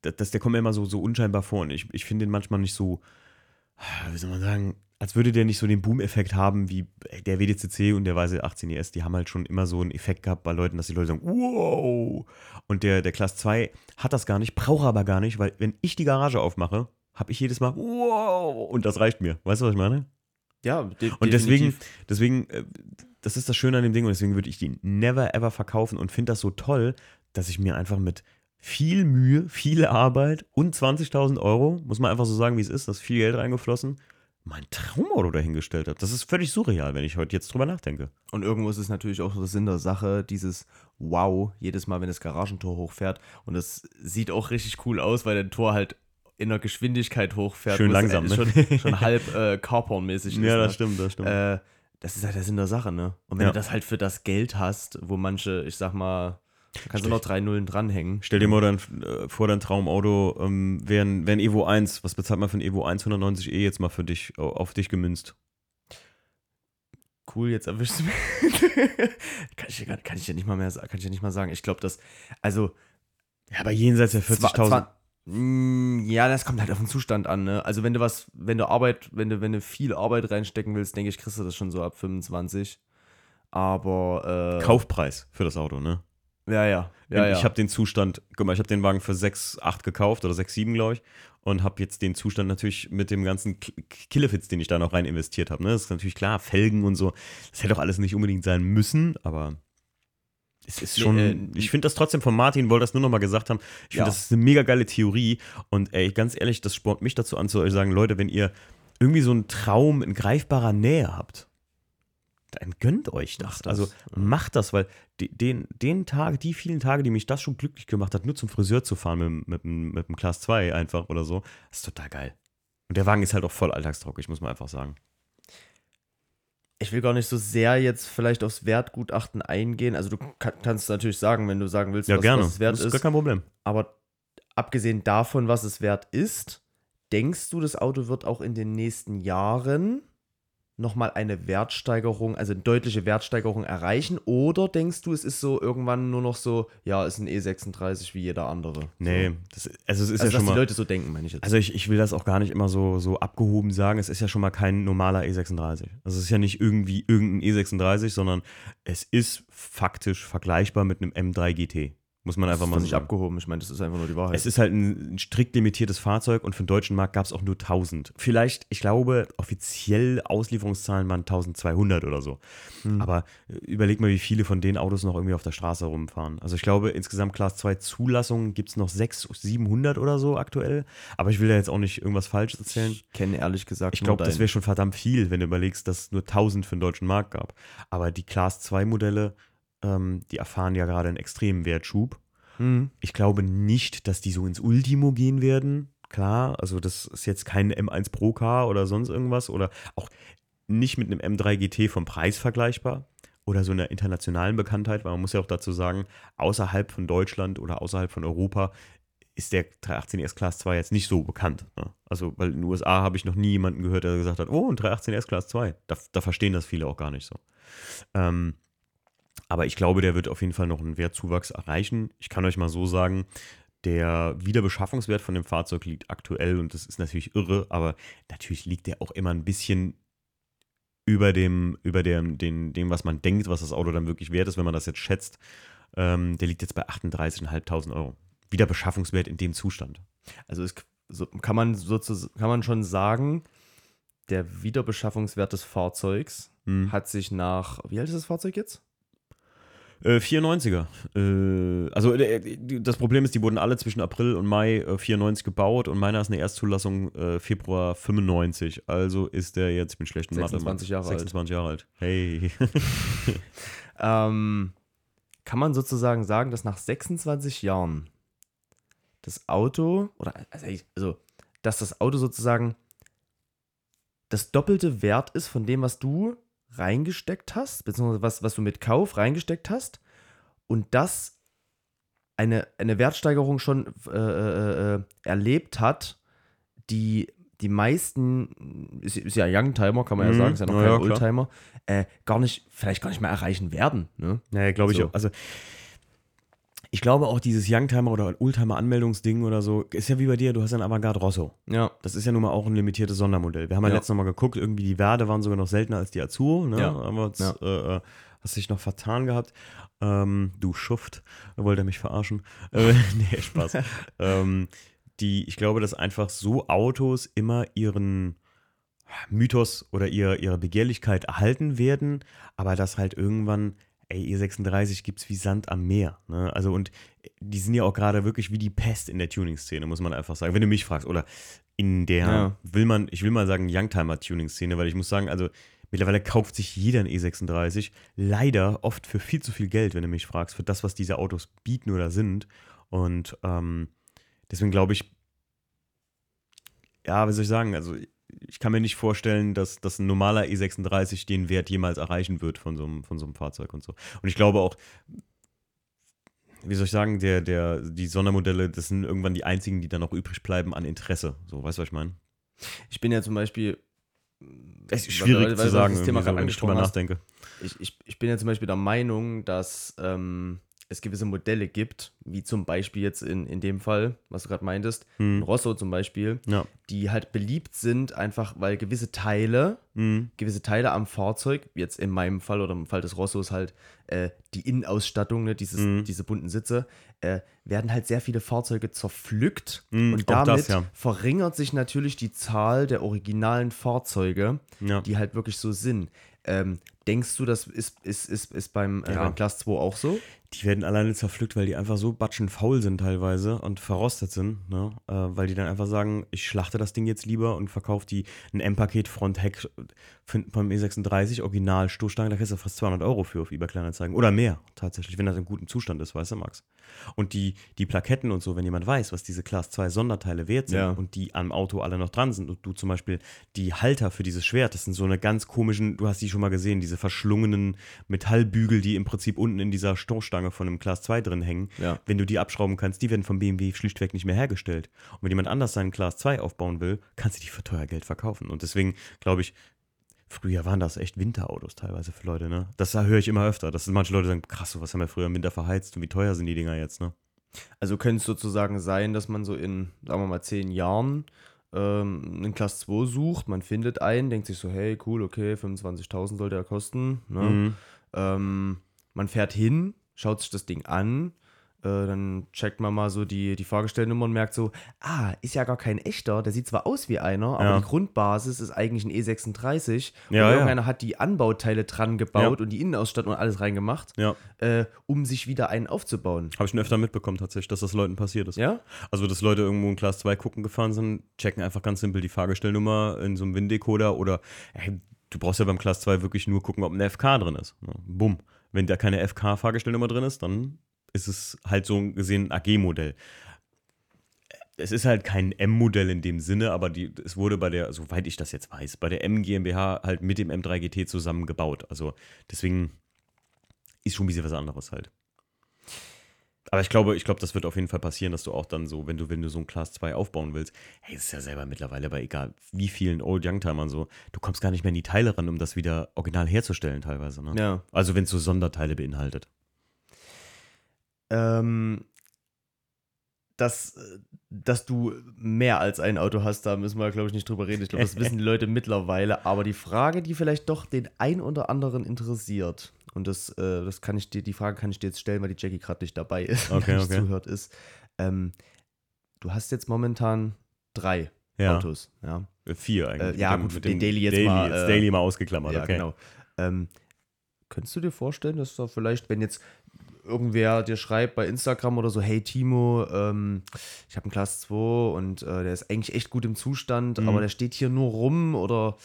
das, das, der kommt mir immer so, so unscheinbar vor und ich, ich finde den manchmal nicht so, wie soll man sagen, als würde der nicht so den Boom-Effekt haben wie der WDCC und der weiße 18 ES. Die haben halt schon immer so einen Effekt gehabt bei Leuten, dass die Leute sagen, wow. Und der, der Class 2 hat das gar nicht, braucht er aber gar nicht, weil wenn ich die Garage aufmache, habe ich jedes Mal, wow. Und das reicht mir. Weißt du, was ich meine? ja, de Und deswegen, definitiv. deswegen, äh, das ist das Schöne an dem Ding und deswegen würde ich die never ever verkaufen und finde das so toll, dass ich mir einfach mit viel Mühe, viel Arbeit und 20.000 Euro, muss man einfach so sagen, wie es ist, da ist viel Geld reingeflossen, mein Traumauto dahingestellt habe. Das ist völlig surreal, wenn ich heute jetzt drüber nachdenke. Und irgendwo ist es natürlich auch so Sinn der Sache, dieses Wow, jedes Mal, wenn das Garagentor hochfährt. Und das sieht auch richtig cool aus, weil der Tor halt in der Geschwindigkeit hochfährt. Schön es, langsam, äh, ne? Schon, schon halb äh, Carporn-mäßig ist. Ja, ne? das stimmt, das stimmt. Äh, das ist halt der Sinn der Sache, ne? Und wenn Ja. du das halt für das Geld hast, wo manche, ich sag mal, da kannst du Stell- noch drei Nullen dranhängen. Stell dir mal dein, äh, vor, dein Traumauto ähm, wäre ein, Evo 1. Was bezahlt man für ein Evo 1 190e jetzt mal für dich, au- auf dich gemünzt? Cool, jetzt erwischst du mich. kann, ich, gar- kann ich ja nicht mal mehr kann ich ja nicht mal sagen. Ich glaube, das, also Ja, aber jenseits der Zwa- 40.000. zwa- Mm, Ja, das kommt halt auf den Zustand an, ne? Also wenn du was, wenn du Arbeit, wenn du, wenn du viel Arbeit reinstecken willst, denke ich, kriegst du das schon so ab 25. Aber äh, Kaufpreis für das Auto, ne? Ja, ja. ja, ja. Ich habe den Zustand, guck mal, ich habe den Wagen für 6, 8 gekauft oder 6, 7, glaube ich. Und habe jetzt den Zustand natürlich mit dem ganzen Killefits, den ich da noch rein investiert habe. Ne? Das ist natürlich klar, Felgen und so. Das hätte auch alles nicht unbedingt sein müssen, aber es ist Nee, schon, äh, ich finde das trotzdem von Martin, wollte das nur noch mal gesagt haben. Ich Ja. finde, das ist eine mega geile Theorie. Und ey, ganz ehrlich, das spornt mich dazu an, zu euch sagen, Leute, wenn ihr irgendwie so einen Traum in greifbarer Nähe habt, dann gönnt euch das. Das, Also ja. macht das, weil den, den Tag, die vielen Tage, die mich das schon glücklich gemacht hat, nur zum Friseur zu fahren mit, mit, mit, dem Class 2 einfach oder so, ist total geil. Und der Wagen ist halt auch voll alltagstauglich, muss man einfach sagen. Ich will gar nicht so sehr jetzt vielleicht aufs Wertgutachten eingehen. Also du kann, kannst natürlich sagen, wenn du sagen willst, Ja, was, gerne. was es wert das ist ist. gar kein Problem. Aber abgesehen davon, was es wert ist, denkst du, das Auto wird auch in den nächsten Jahren nochmal eine Wertsteigerung, also eine deutliche Wertsteigerung erreichen? Oder denkst du, es ist so irgendwann nur noch so, ja, ist ein E36 wie jeder andere? Nee, das, also es ist Also, ja dass schon die mal. Leute so denken, meine ich jetzt. Also ich, ich will das auch gar nicht immer so, so abgehoben sagen. Es ist ja schon mal kein normaler E36. Also es ist ja nicht irgendwie irgendein E36, sondern es ist faktisch vergleichbar mit einem M3 GT. Muss man einfach das mal ist so nicht sagen. abgehoben. Ich meine, das ist einfach nur die Wahrheit. Es ist halt ein, ein strikt limitiertes Fahrzeug und für den deutschen Markt gab es auch nur 1000. Vielleicht, ich glaube, offiziell Auslieferungszahlen waren 1200 oder so. Hm. Aber äh, überleg mal, wie viele von den Autos noch irgendwie auf der Straße rumfahren. Also ich glaube, insgesamt Class 2 Zulassungen gibt es noch 600, 700 oder so aktuell. Aber ich will da jetzt auch nicht irgendwas Falsches erzählen. ich kenne ehrlich gesagt Ich glaube, das wäre schon verdammt viel, wenn du überlegst, dass es nur 1000 für den deutschen Markt gab. Aber die Class 2 Modelle, ähm, die erfahren ja gerade einen extremen Wertschub. Hm. Ich glaube nicht, dass die so ins Ultimo gehen werden. Klar, also das ist jetzt kein M1 Pro Car oder sonst irgendwas oder auch nicht mit einem M3 GT vom Preis vergleichbar oder so einer internationalen Bekanntheit, weil man muss ja auch dazu sagen, außerhalb von Deutschland oder außerhalb von Europa ist der 318 S Class 2 jetzt nicht so bekannt. Ne? Also, weil in den USA habe ich noch nie jemanden gehört, der gesagt hat, oh, ein 318 S Class 2. Da, da verstehen das viele auch gar nicht so. Ähm, aber ich glaube, der wird auf jeden Fall noch einen Wertzuwachs erreichen. Ich kann euch mal so sagen, der Wiederbeschaffungswert von dem Fahrzeug liegt aktuell, und das ist natürlich irre, aber natürlich liegt der auch immer ein bisschen über dem, über dem, den, dem, was man denkt, was das Auto dann wirklich wert ist, wenn man das jetzt schätzt. Ähm, der liegt jetzt bei 38.500 Euro. Wiederbeschaffungswert in dem Zustand. Also es, so, kann man sozusagen, kann man schon sagen, der Wiederbeschaffungswert des Fahrzeugs Hm. hat sich nach, wie alt ist das Fahrzeug jetzt? Äh, 94er. Äh, also äh, das Problem ist, die wurden alle zwischen April und Mai äh, 94 gebaut und meiner ist eine Erstzulassung äh, Februar 95. Also ist der jetzt, ich bin schlecht in Mathe. 26 Jahre alt. 26 Jahre alt. Hey. Ähm, kann man sozusagen sagen, dass nach 26 Jahren das Auto, oder also, also dass das Auto sozusagen das doppelte Wert ist von dem, was du reingesteckt hast, beziehungsweise was, was du mit Kauf reingesteckt hast und das eine, eine Wertsteigerung schon äh, äh, äh, erlebt hat, die die meisten, ist, ist ja Youngtimer, kann man ja Mhm. sagen, ist ja noch Ja, kein ja. Oldtimer, äh, gar nicht, vielleicht gar nicht mehr erreichen werden. Ne? Naja, glaube ich So. auch. Also, ich glaube auch dieses Youngtimer oder Oldtimer-Anmeldungsding oder so, ist ja wie bei dir, du hast ja ein Avantgarde Rosso. Ja. Das ist ja nun mal auch ein limitiertes Sondermodell. Wir haben ja, Ja. letztes Mal geguckt, irgendwie die Werte waren sogar noch seltener als die Azuo. Ne? Ja. Aber jetzt, Ja. äh, äh, hast dich noch vertan gehabt. Ähm, du Schuft, wollte er mich verarschen. Äh, nee, Spaß. ähm, die, ich glaube, dass einfach so Autos immer ihren Mythos oder ihr, ihre Begehrlichkeit erhalten werden, aber dass halt irgendwann, ey, E36 gibt es wie Sand am Meer. Ne? Also und die sind ja auch gerade wirklich wie die Pest in der Tuning-Szene, muss man einfach sagen. Wenn du mich fragst, oder in der, Ja. will man, ich will mal sagen, Youngtimer-Tuning-Szene, weil ich muss sagen, also mittlerweile kauft sich jeder ein E36, leider oft für viel zu viel Geld, wenn du mich fragst, für das, was diese Autos bieten oder sind. Und ähm, deswegen glaube ich, ja, wie soll ich sagen, also ich kann mir nicht vorstellen, dass, dass ein normaler E36 den Wert jemals erreichen wird von so, einem, von so einem Fahrzeug und so. Und ich glaube auch, wie soll ich sagen, der, der, die Sondermodelle, das sind irgendwann die einzigen, die dann noch übrig bleiben an Interesse. So, weißt du, was ich meine? Ich bin ja zum Beispiel. Es ist weil- schwierig weil- zu weil du sagen, das Thema so, wenn ich drüber nachdenke. Ich, ich, ich bin ja zum Beispiel der Meinung, dass ähm, es gewisse Modelle gibt, wie zum Beispiel jetzt in, in dem Fall, was du gerade meintest, ein Hm. Rosso zum Beispiel, Ja. die halt beliebt sind, einfach weil gewisse Teile, Hm. gewisse Teile am Fahrzeug, jetzt in meinem Fall oder im Fall des Rossos halt äh, die Innenausstattung, ne, dieses, Mhm. diese bunten Sitze, äh, werden halt sehr viele Fahrzeuge zerpflückt Mhm, und damit das, ja. verringert sich natürlich die Zahl der originalen Fahrzeuge, Ja. die halt wirklich so sind. Ähm, Denkst du, das ist, ist, ist, ist beim, äh, Ja. beim Class 2 auch so? Die werden alleine zerpflückt, weil die einfach so batschenfaul sind teilweise und verrostet sind, ne? äh, weil die dann einfach sagen, ich schlachte das Ding jetzt lieber und verkaufe die ein M-Paket Front-Heck für- vom E36 Original Stoßstange, da kriegst du fast 200 Euro für auf eBay Kleinanzeigen oder mehr tatsächlich, wenn das in gutem Zustand ist, weißt du, Max? Und die, die Plaketten und so, wenn jemand weiß, was diese Class 2 Sonderteile wert sind Ja. und die am Auto alle noch dran sind und du zum Beispiel die Halter für dieses Schwert, das sind so eine ganz komischen, du hast die schon mal gesehen, diese verschlungenen Metallbügel, die im Prinzip unten in dieser Stoßstange von einem Class 2 drin hängen. Ja. Wenn du die abschrauben kannst, die werden vom BMW schlichtweg nicht mehr hergestellt. Und wenn jemand anders seinen Class 2 aufbauen will, kannst du die für teuer Geld verkaufen. Und deswegen glaube ich, früher waren das echt Winterautos teilweise für Leute, ne? Das höre ich immer öfter, dass manche Leute sagen, krass, so was haben wir früher im Winter verheizt und wie teuer sind die Dinger jetzt, ne? Also könnte es sozusagen sein, dass man so in, sagen wir mal, zehn Jahren ähm, einen Class 2 sucht, man findet einen, denkt sich so, hey, cool, okay, 25.000 sollte er kosten. Ne? Mhm. Ähm, man fährt hin, schaut sich das Ding an, dann checkt man mal so die, die Fahrgestellnummer und merkt so, ah, ist ja gar kein echter, der sieht zwar aus wie einer, aber Ja. die Grundbasis ist eigentlich ein E36 und Ja, ja. irgendeiner hat die Anbauteile dran gebaut Ja. und die Innenausstattung und alles reingemacht, Ja, äh, um sich wieder einen aufzubauen. habe ich schon öfter mitbekommen tatsächlich, dass das Leuten passiert ist. Ja? Also, dass Leute irgendwo in Class 2 gucken gefahren sind, checken einfach ganz simpel die Fahrgestellnummer in so einem WIN-Decoder oder ey, du brauchst ja beim Class 2 wirklich nur gucken, ob eine FK drin ist. Ne? Bumm. Wenn da keine FK-Fahrgestellnummer drin ist, dann ist es halt so gesehen ein AG-Modell. Es ist halt kein M-Modell in dem Sinne, aber die, es wurde bei der, soweit ich das jetzt weiß, bei der M GmbH halt mit dem M3 GT zusammengebaut. Also deswegen ist schon ein bisschen was anderes halt. Aber ich glaube, ich glaube, das wird auf jeden Fall passieren, dass du auch dann so, wenn du, wenn du so ein Class 2 aufbauen willst, hey, es ist ja selber mittlerweile bei egal wie vielen Old Youngtimern so, du kommst gar nicht mehr in die Teile ran, um das wieder original herzustellen teilweise. Ne? Ja. Also wenn es so Sonderteile beinhaltet. Ähm, dass, dass du mehr als ein Auto hast, da müssen wir, glaube ich, nicht drüber reden. Ich glaube, das wissen die Leute mittlerweile. Aber die Frage, die vielleicht doch den ein oder anderen interessiert, und das, äh, das kann ich dir, die Frage kann ich dir jetzt stellen, weil die Jackie gerade nicht dabei ist und Okay, nicht okay. zuhört, ist, ähm, du hast jetzt momentan drei Ja. Autos, ja. Äh, Vier eigentlich. Äh, ja, gut, mit den Daily jetzt mal, Jetzt äh, Daily mal ausgeklammert, ja, okay. genau. Ähm, könntest du dir vorstellen, dass da vielleicht, wenn jetzt irgendwer dir schreibt bei Instagram oder so, hey Timo, ähm, ich habe einen Class 2 und äh, der ist eigentlich echt gut im Zustand, Mhm. aber der steht hier nur rum oder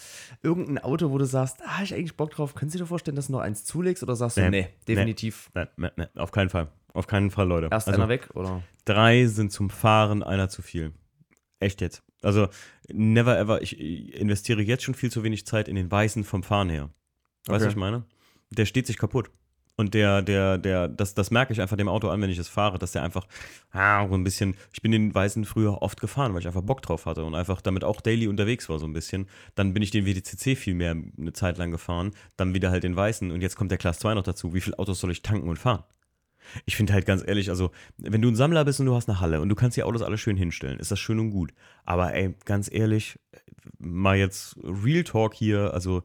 irgendein Auto, wo du sagst, ah, ich eigentlich Bock drauf, könntest du dir vorstellen, dass du noch eins zulegst oder sagst du, Nee, nee, definitiv Nein, nein, nein, auf keinen Fall. Auf keinen Fall, Leute. erst also, einer weg oder? Drei sind zum Fahren, einer zu viel. Echt jetzt. Also, never ever. Ich investiere jetzt schon viel zu wenig Zeit in den Weißen vom Fahren her. Weißt du, Okay. was ich meine? Der steht sich kaputt. Und der, der, der, das, das merke ich einfach dem Auto an, wenn ich es fahre, dass der einfach ah, so ein bisschen. Ich bin den Weißen früher oft gefahren, weil ich einfach Bock drauf hatte und einfach damit auch daily unterwegs war, so ein bisschen. Dann bin ich den WDCC viel mehr eine Zeit lang gefahren, dann wieder halt den Weißen und jetzt kommt der Class 2 noch dazu. Wie viele Autos soll ich tanken und fahren? Ich finde halt ganz ehrlich, also, wenn du ein Sammler bist und du hast eine Halle und du kannst die Autos alle schön hinstellen, ist das schön und gut. Aber ey, ganz ehrlich, mal jetzt Real Talk hier, also,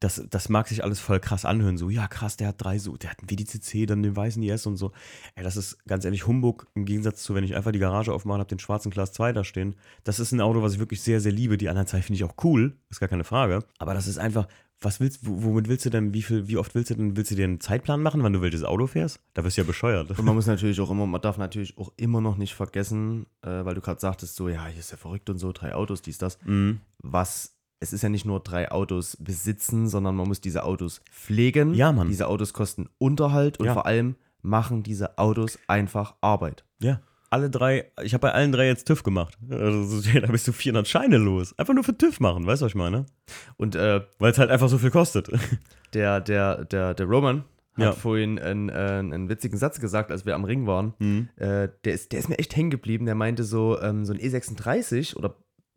das, das mag sich alles voll krass anhören. So, ja, krass, der hat drei, so, der hat einen WDCC, dann den weißen IS und so. Ey, das ist ganz ehrlich Humbug im Gegensatz zu, wenn ich einfach die Garage aufmache und habe den schwarzen Class 2 da stehen. Das ist ein Auto, was ich wirklich sehr, sehr liebe. Die anderen zwei finde ich auch cool, ist gar keine Frage. Aber das ist einfach, was willst womit willst du denn, wie viel, wie oft willst du denn, willst du dir einen Zeitplan machen, wann du welches Auto fährst? Da wirst du ja bescheuert. Und man muss natürlich auch immer, man darf natürlich auch immer noch nicht vergessen, äh, weil du gerade sagtest, so, ja, hier ist ja verrückt und so, drei Autos, dies, das. Mhm. was es ist ja nicht nur drei Autos besitzen, sondern man muss diese Autos pflegen. Ja, Mann. Diese Autos kosten Unterhalt und Ja. vor allem machen diese Autos einfach Arbeit. Ja. Alle drei, ich habe bei allen drei jetzt TÜV gemacht. Also, da bist du 400 Scheine los. Einfach nur für TÜV machen, weißt du, was ich meine? Und äh, Weil es halt einfach so viel kostet. der, der, der, der Roman hat Ja. vorhin einen, äh, einen witzigen Satz gesagt, als wir am Ring waren. Mhm. Äh, der, ist, der ist mir echt hängen geblieben. Der meinte so, ähm, so ein E36 oder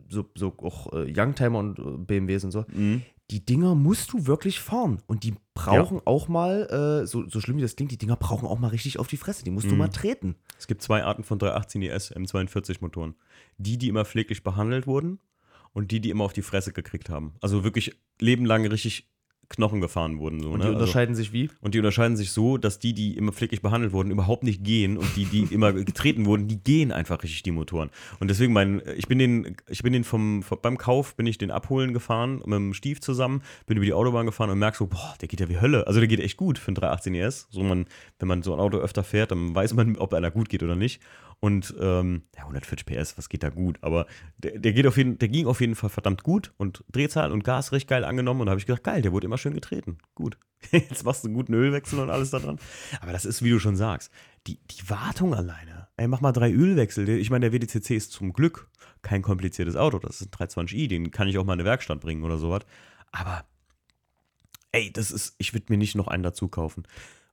so, so auch äh, Youngtimer und äh, BMWs und so, Mhm. die Dinger musst du wirklich fahren. Und die brauchen auch mal, äh, so, so schlimm wie das klingt, die Dinger brauchen auch mal richtig auf die Fresse. Die musst du Mhm. mal treten. Es gibt zwei Arten von 318 ES M42 Motoren. Die, die immer pfleglich behandelt wurden und die, die immer auf die Fresse gekriegt haben. Also wirklich lebenlang richtig Knochen gefahren wurden. So, Und ne? die Also- unterscheiden sich wie? und die unterscheiden sich so, dass die, die immer pfleglich behandelt wurden, überhaupt nicht gehen und die, die immer getreten wurden, die gehen einfach richtig die Motoren. Und deswegen mein, ich bin den, ich bin den vom, vom beim Kauf bin ich den abholen gefahren mit dem Stief zusammen, bin über die Autobahn gefahren und merk so, boah, der geht ja wie Hölle. Also der geht echt gut für einen 318 ES. So man, wenn man so ein Auto öfter fährt, dann weiß man, ob einer gut geht oder nicht. Und ähm, ja, 140 PS, was geht da gut? Aber der, der geht auf jeden, der ging auf jeden Fall verdammt gut und Drehzahl und Gas richtig geil angenommen und da habe ich gedacht, geil, der wurde immer schön getreten. Gut. Jetzt machst du einen guten Ölwechsel und alles da dran. Aber das ist, wie du schon sagst, die, die Wartung alleine. Ey, mach mal drei Ölwechsel. Ich meine, der WDCC ist zum Glück kein kompliziertes Auto. Das ist ein 320i, den kann ich auch mal in eine Werkstatt bringen oder sowas. Aber ey, das ist, ich würde mir nicht noch einen dazu kaufen.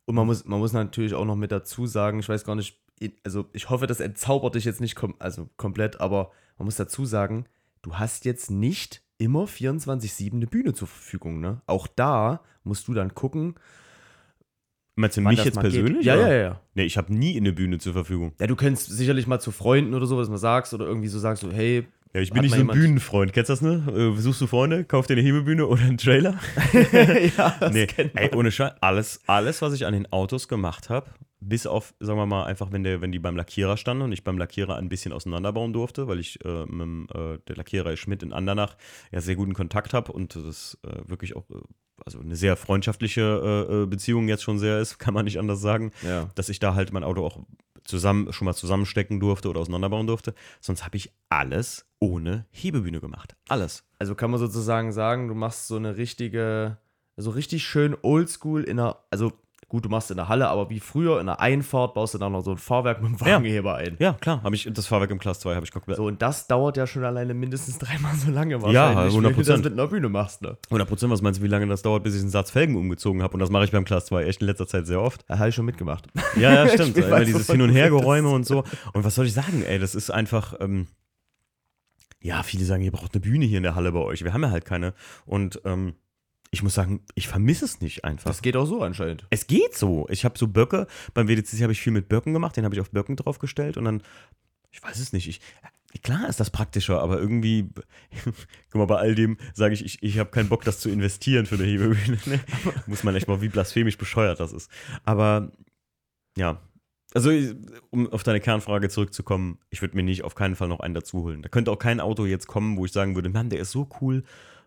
Und man muss, man muss natürlich auch noch mit dazu sagen, ich weiß gar nicht, also ich hoffe, das entzaubert dich jetzt nicht kom also komplett, aber man muss dazu sagen, du hast jetzt nicht immer 24-7 eine Bühne zur Verfügung, ne? Auch da musst du dann gucken, Meinst du mich jetzt persönlich? Geht. Ja, oder? ja, ja. Nee, ich habe nie eine Bühne zur Verfügung. Ja, du könntest sicherlich mal zu Freunden oder so, was man sagst, oder irgendwie so sagst, so, hey, Ja, ich bin Hat nicht so ein Bühnenfreund. Kennst du das, ne? Äh, Suchst du Freunde, kauf dir eine Hebebühne oder einen Trailer? ja, das nee, kennt man. ey, ohne Scheiß, alles, alles, was ich an den Autos gemacht habe, bis auf, sagen wir mal, einfach, wenn, der, wenn die beim Lackierer standen und ich beim Lackierer ein bisschen auseinanderbauen durfte, weil ich äh, mit dem, äh, der Lackierer Schmidt in Andernach ja sehr guten Kontakt habe und das äh, wirklich auch, äh, also eine sehr freundschaftliche äh, Beziehung jetzt schon sehr ist, kann man nicht anders sagen, Ja. dass ich da halt mein Auto auch zusammen, schon mal zusammenstecken durfte oder auseinanderbauen durfte. Sonst habe ich alles ohne Hebebühne gemacht. Alles. Also kann man sozusagen sagen, du machst so eine richtige, so richtig schön oldschool in einer, also gut, du machst in der Halle, aber wie früher in der Einfahrt baust du dann noch so ein Fahrwerk mit dem Ja. Wagenheber ein. Ja, klar, habe ich das Fahrwerk im Class 2 habe ich komplett. So, und das dauert ja schon alleine mindestens dreimal so lange Ja, wahrscheinlich, wenn du 100%. das mit einer Bühne machst, ne? 100 Prozent, was meinst du, wie lange das dauert, bis ich einen Satz Felgen umgezogen habe? Und das mache ich beim Class 2 echt in letzter Zeit sehr oft. Da habe ich schon mitgemacht. Ja, ja, stimmt. Immer dieses Hin- und Hergeräume und so. Und was soll ich sagen, ey, das ist einfach, ähm, ja, viele sagen, ihr braucht eine Bühne hier in der Halle bei euch. Wir haben ja halt keine. Und ähm, ich muss sagen, ich vermisse es nicht einfach. Das geht auch so anscheinend. Es geht so. Ich habe so Böcke, beim WDCC habe ich viel mit Böcken gemacht, den habe ich auf Böcken draufgestellt und dann, ich weiß es nicht, ich, klar ist das praktischer, aber irgendwie, guck mal, bei all dem sage ich, ich, ich habe keinen Bock, das zu investieren für eine Hebebühne. Ne? Muss man echt mal, wie blasphemisch bescheuert das ist. Aber, ja. Also, um auf deine Kernfrage zurückzukommen, ich würde mir nicht auf keinen Fall noch einen dazu holen. Da könnte auch kein Auto jetzt kommen, wo ich sagen würde, Mann, der ist so cool,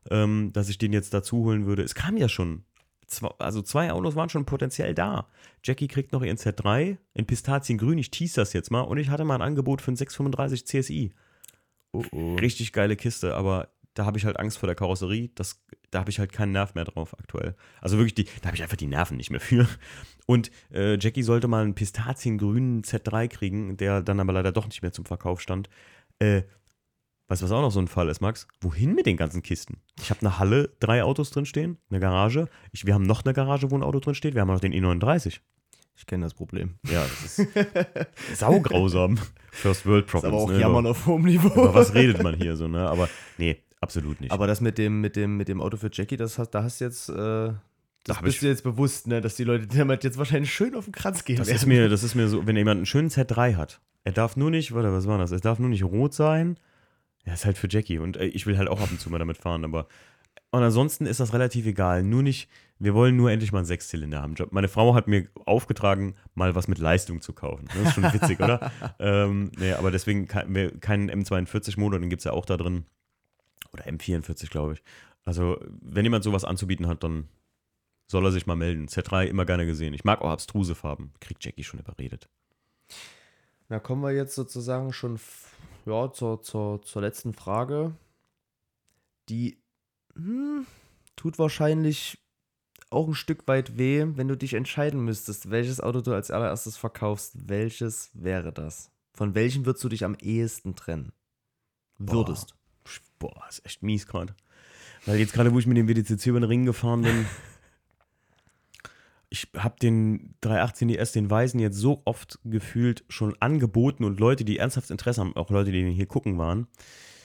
ähm, dass ich den jetzt dazu holen würde. Es kam ja schon. Zwei, also zwei Autos waren schon potenziell da. Jackie kriegt noch ihren Z3 in Pistaziengrün. Ich tease das jetzt mal. Und ich hatte mal ein Angebot für einen 635 CSI. Oh, oh. Richtig geile Kiste, aber da habe ich halt Angst vor der Karosserie. Das, da habe ich halt keinen Nerv mehr drauf aktuell. Also wirklich, die, da habe ich einfach die Nerven nicht mehr für. Und äh, Jackie sollte mal einen pistaziengrünen Z3 kriegen, der dann aber leider doch nicht mehr zum Verkauf stand. Äh, weißt du, was auch noch so ein Fall ist, Max? Wohin mit den ganzen Kisten? Ich habe eine Halle, drei Autos drin stehen, eine Garage. Ich, wir haben noch eine Garage, wo ein Auto drin steht. Wir haben noch den E39. Ich kenne das Problem. Ja, das ist saugrausam. First World Problems. aber auch ne? Jammern auf hohem Niveau. über was redet man hier so, ne? Aber nee, absolut nicht. Aber das mit dem, mit dem, mit dem Auto für Jackie, das hast, da hast du jetzt, äh, das hab bist du jetzt bewusst, ne, dass die Leute damit jetzt wahrscheinlich schön auf den Kranz gehen Das werden. ist mir, das ist mir so, wenn jemand einen schönen Z3 hat, er darf nur nicht, warte, was war das? Er darf nur nicht rot sein. Ja, ist halt für Jackie und äh, ich will halt auch ab und zu mal damit fahren, aber und ansonsten ist das relativ egal. Nur nicht, wir wollen nur endlich mal einen Sechszylinder haben. Meine Frau hat mir aufgetragen, mal was mit Leistung zu kaufen. Das ist schon witzig, oder? Ähm, nee, aber deswegen kein- keinen M42-Motor, den gibt es ja auch da drin. Oder M44, glaube ich. Also, wenn jemand sowas anzubieten hat, dann soll er sich mal melden. Z3 immer gerne gesehen. Ich mag auch abstruse Farben. Kriegt Jackie schon überredet. Na, kommen wir jetzt sozusagen schon ja, zur, zur, zur letzten Frage. Die hm, tut wahrscheinlich auch ein Stück weit weh, wenn du dich entscheiden müsstest, welches Auto du als allererstes verkaufst. Welches wäre das? Von welchem würdest du dich am ehesten trennen? Würdest. Boah, ist echt mies gerade. Weil jetzt gerade, wo ich mit dem WDCC über den Ring gefahren bin, ich habe den 318 DS, den Weißen, jetzt so oft gefühlt schon angeboten und Leute, die ernsthaft Interesse haben, auch Leute, die den hier gucken waren.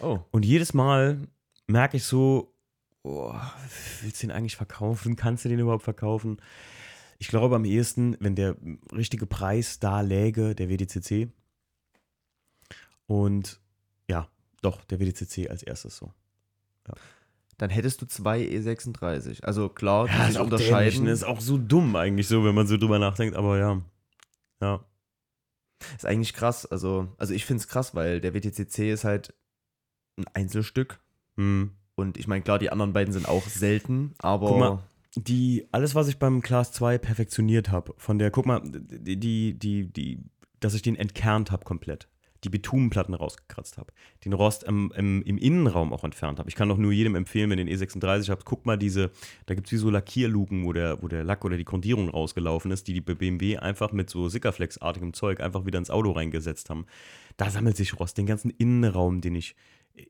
Oh. Und jedes Mal merke ich so, oh, willst du den eigentlich verkaufen? Kannst du den überhaupt verkaufen? Ich glaube am ehesten, wenn der richtige Preis da läge, der WDCC. Und ja, doch, der WDCC als erstes so. Dann hättest du zwei E36. Also klar, die Ja, sich ist auch unterscheiden. dämlich, ne? Ist auch so dumm eigentlich so, wenn man so drüber nachdenkt, aber ja. Ja. Ist eigentlich krass. Also, also ich finde es krass, weil der WTCC ist halt ein Einzelstück. Hm. Und ich meine, klar, die anderen beiden sind auch selten, aber Guck mal, die, alles, was ich beim Class 2 perfektioniert habe, von der, guck mal, die, die, die, die dass ich den entkernt habe komplett. Die Bitumenplatten rausgekratzt habe. Den Rost im, im, im Innenraum auch entfernt habe. Ich kann doch nur jedem empfehlen, wenn ihr den E36 habt, guckt mal diese, da gibt es wie so Lackierluken, wo der, wo der Lack oder die Grundierung rausgelaufen ist, die die BMW einfach mit so Sickerflex-artigem Zeug einfach wieder ins Auto reingesetzt haben. Da sammelt sich Rost. Den ganzen Innenraum, den ich,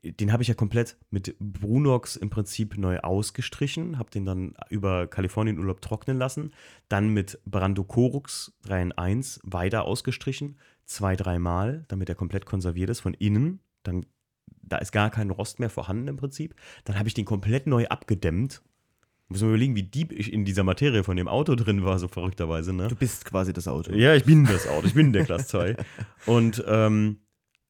den habe ich ja komplett mit Brunox im Prinzip neu ausgestrichen, habe den dann über Kalifornien-Urlaub trocknen lassen, dann mit Brando Corux 3 in 1 weiter ausgestrichen, zwei, dreimal, damit er komplett konserviert ist von innen, dann da ist gar kein Rost mehr vorhanden im Prinzip. Dann habe ich den komplett neu abgedämmt. Muss man überlegen, wie deep ich in dieser Materie von dem Auto drin war, so verrückterweise, ne? du bist quasi das Auto. Ja, ich bin das Auto, ich bin der Class 2. Und ähm,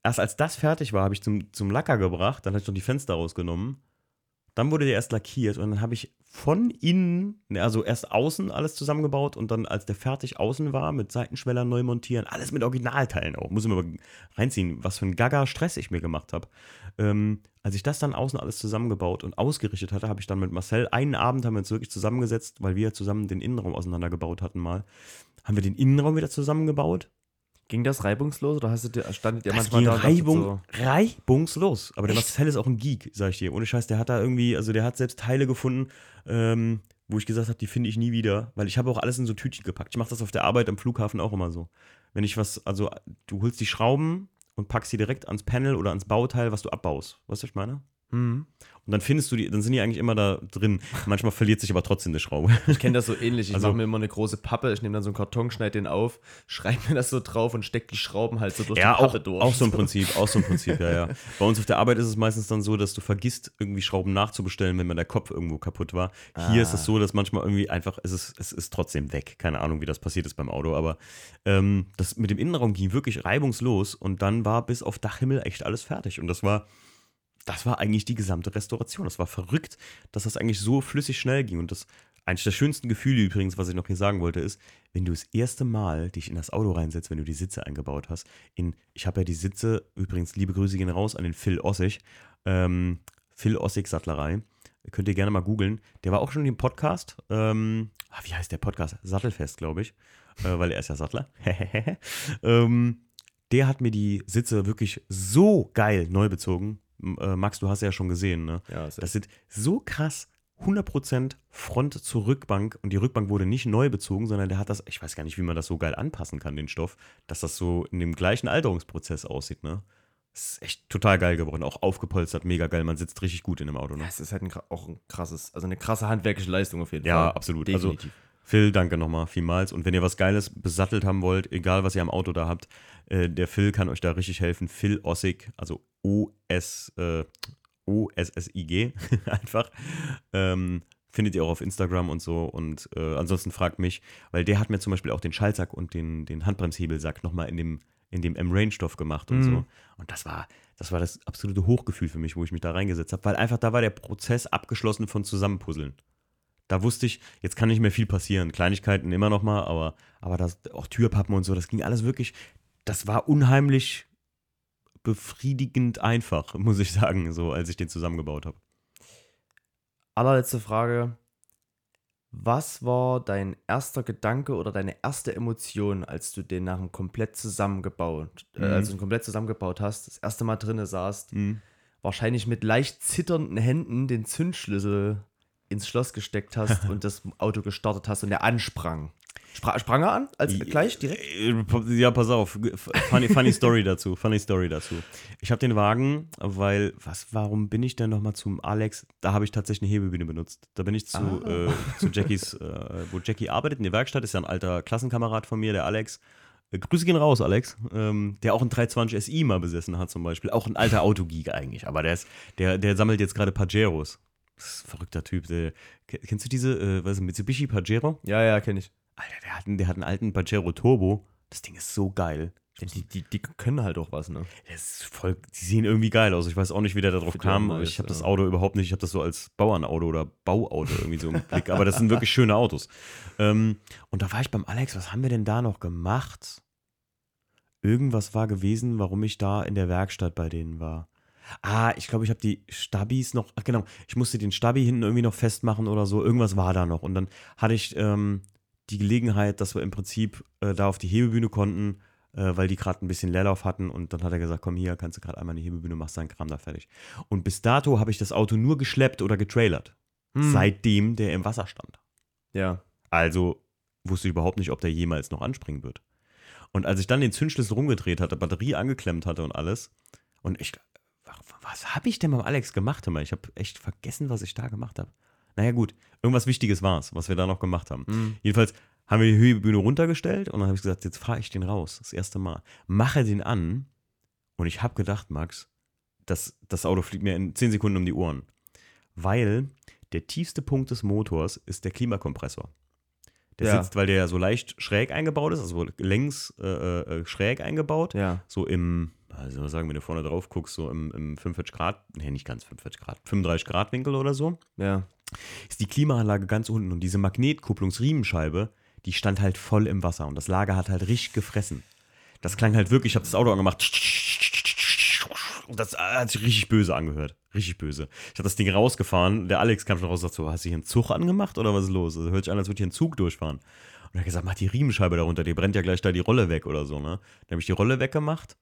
erst als das fertig war, habe ich zum, zum Lacker gebracht, dann habe ich noch die Fenster rausgenommen. Dann wurde der erst lackiert und dann habe ich von innen, ne, also erst außen alles zusammengebaut und dann, als der fertig außen war, mit Seitenschwellern neu montieren, alles mit Originalteilen auch. Muss ich mir mal reinziehen, was für ein Gaga-Stress ich mir gemacht habe. Ähm, als ich das dann außen alles zusammengebaut und ausgerichtet hatte, habe ich dann mit Marcel einen Abend haben wir uns wirklich zusammengesetzt, weil wir zusammen den Innenraum auseinandergebaut hatten mal. Haben wir den Innenraum wieder zusammengebaut Ging das reibungslos oder hast du, standet ihr das manchmal ging da Reibung, so, reibungslos. Aber der Echt? Marcel ist auch ein Geek, sag ich dir. Ohne Scheiß, der hat da irgendwie, also der hat selbst Teile gefunden, ähm, wo ich gesagt habe, die finde ich nie wieder. Weil ich habe auch alles in so Tütchen gepackt. Ich mache das auf der Arbeit am Flughafen auch immer so. Wenn ich was, also du holst die Schrauben und packst sie direkt ans Panel oder ans Bauteil, was du abbaust. Weißt du, was ich meine? Hm. Und dann findest du die, dann sind die eigentlich immer da drin. Manchmal verliert sich aber trotzdem eine Schraube. Ich kenne das so ähnlich. Ich Also- mache mir immer eine große Pappe, ich nehme dann so einen Karton, schneide den auf, schreibe mir das so drauf und stecke die Schrauben halt so durch Ja, die Pappe auch, durch. auch so ein Prinzip, auch so ein Prinzip, ja, ja. Bei uns auf der Arbeit ist es meistens dann so, dass du vergisst, irgendwie Schrauben nachzubestellen, wenn mal der Kopf irgendwo kaputt war. Hier ist Ah. es so, dass manchmal irgendwie einfach, es ist, es ist trotzdem weg. Keine Ahnung, wie das passiert ist beim Auto, aber ähm, das mit dem Innenraum ging wirklich reibungslos und dann war bis auf Dachhimmel echt alles fertig. Und das war, das war eigentlich die gesamte Restauration. Das war verrückt, dass das eigentlich so flüssig schnell ging. Und das eines der schönsten Gefühle übrigens, was ich noch hier sagen wollte, ist, wenn du das erste Mal dich in das Auto reinsetzt, wenn du die Sitze eingebaut hast. In, ich habe ja die Sitze, übrigens liebe Grüße gehen raus an den Phil Ossig, ähm, Phil Ossig Sattlerei. Könnt ihr gerne mal googeln. Der war auch schon im Podcast. Ähm, ah, wie heißt der Podcast? Sattelfest, glaube ich. Äh, weil er ist ja Sattler. ähm, der hat mir die Sitze wirklich so geil neu bezogen. Äh, Max, du hast ja schon gesehen, ne? Ja, das Das sind so krass 100% Front zur Rückbank und die Rückbank wurde nicht neu bezogen, sondern der hat das, ich weiß gar nicht, wie man das so geil anpassen kann, den Stoff, dass das so in dem gleichen Alterungsprozess aussieht, ne? Das ist echt total geil geworden, auch aufgepolstert, mega geil, man sitzt richtig gut in dem Auto, ne? Ja, es ist halt ein, auch ein krasses, also eine krasse handwerkliche Leistung auf jeden Ja, Fall. absolut. Definitiv. Phil, danke nochmal vielmals. Und wenn ihr was Geiles besattelt haben wollt, egal was ihr am Auto da habt, äh, der Phil kann euch da richtig helfen. Phil Ossig, also O-S, äh, O-S-S-I-G, einfach. Ähm, findet ihr auch auf Instagram und so. Und äh, ansonsten fragt mich, weil der hat mir zum Beispiel auch den Schaltsack und den, den Handbremshebelsack nochmal in dem, in dem M-Range-Stoff gemacht und Mhm. so. Und das war, das war das absolute Hochgefühl für mich, wo ich mich da reingesetzt habe, weil einfach da war der Prozess abgeschlossen von Zusammenpuzzeln. Da wusste ich, jetzt kann nicht mehr viel passieren. Kleinigkeiten immer noch mal, aber, aber das, auch Türpappen und so, das ging alles wirklich, das war unheimlich befriedigend einfach, muss ich sagen, so als ich den zusammengebaut habe. Allerletzte Frage. Was war dein erster Gedanke oder deine erste Emotion, als du den nach dem komplett zusammengebaut, äh, Mhm. als du ihn komplett zusammengebaut hast, das erste Mal drinne saßt, Mhm. wahrscheinlich mit leicht zitternden Händen den Zündschlüssel ins Schloss gesteckt hast und das Auto gestartet hast und er ansprang. Spra sprang er an? Als, gleich direkt? Äh, Ja, pass auf. Funny, funny Story dazu. Funny Story dazu. Ich habe den Wagen, weil, was, warum bin ich denn nochmal zum Alex? Da habe ich tatsächlich eine Hebebühne benutzt. Da bin ich zu, Ah. äh, zu Jackies, äh, wo Jackie arbeitet, in der Werkstatt, ist ja ein alter Klassenkamerad von mir, der Alex. Äh, Grüße gehen raus, Alex. Ähm, der auch einen 320 SI mal besessen hat, zum Beispiel. Auch ein alter Autogeek eigentlich. Aber der, ist, der, der sammelt jetzt gerade Pajeros. Verrückter Typ. Der, kennst du diese, äh, was ist, Mitsubishi Pajero? Ja, ja, kenne ich. Alter, der hat, einen, der hat einen alten Pajero Turbo. Das Ding ist so geil. Die, die, die können halt auch was, ne? Voll, die sehen irgendwie geil aus. Ich weiß auch nicht, wie der da drauf Für kam. nice, ich habe das. Auto überhaupt nicht, ich habe das so als Bauernauto oder Bauauto irgendwie so im Blick. Aber das sind wirklich schöne Autos. Ähm, und da war ich beim Alex, was haben wir denn da noch gemacht? Irgendwas war gewesen, warum ich da in der Werkstatt bei denen war. Ah, ich glaube, ich habe die Stabis noch, ach genau, ich musste den Stabi hinten irgendwie noch festmachen oder so. Irgendwas war da noch. Und dann hatte ich ähm, die Gelegenheit, dass wir im Prinzip äh, da auf die Hebebühne konnten, äh, weil die gerade ein bisschen Leerlauf hatten. Und dann hat er gesagt, komm hier, kannst du gerade einmal in die Hebebühne, machst deinen Kram da fertig. Und bis dato habe ich das Auto nur geschleppt oder getrailert. Hm. Seitdem der im Wasser stand. Ja. Also wusste ich überhaupt nicht, ob der jemals noch anspringen wird. Und als ich dann den Zündschlüssel rumgedreht hatte, Batterie angeklemmt hatte und alles, und ich, was habe ich denn beim Alex gemacht? Immer? Ich habe echt vergessen, was ich da gemacht habe. Naja, gut, irgendwas Wichtiges war es, was wir da noch gemacht haben. Hm. Jedenfalls haben wir die Hebebühne runtergestellt und dann habe ich gesagt, jetzt fahre ich den raus, das erste Mal. Mache den an und ich habe gedacht, Max, das, das Auto fliegt mir in 10 Sekunden um die Ohren. Weil der tiefste Punkt des Motors ist der Klimakompressor. Der Ja. sitzt, weil der ja so leicht schräg eingebaut ist, also längs äh, äh, schräg eingebaut. Ja. So im, also was sagen, wenn du vorne drauf guckst, so im, im 45 Grad, nee, nicht ganz 45 Grad, 35 Grad Winkel oder so Ja. ist die Klimaanlage ganz unten und diese Magnetkupplungsriemenscheibe, die stand halt voll im Wasser und das Lager hat halt richtig gefressen. Das klang halt wirklich, ich habe das Auto angemacht und das hat sich richtig böse angehört. Richtig böse. Ich habe das Ding rausgefahren, der Alex kam schon raus und sagt so, hast du hier einen Zug angemacht oder was ist los? Also, hört sich an, als würde hier ein Zug durchfahren. Und er hat gesagt, mach die Riemenscheibe darunter, die brennt ja gleich da die Rolle weg oder so, ne? Dann habe ich die Rolle weggemacht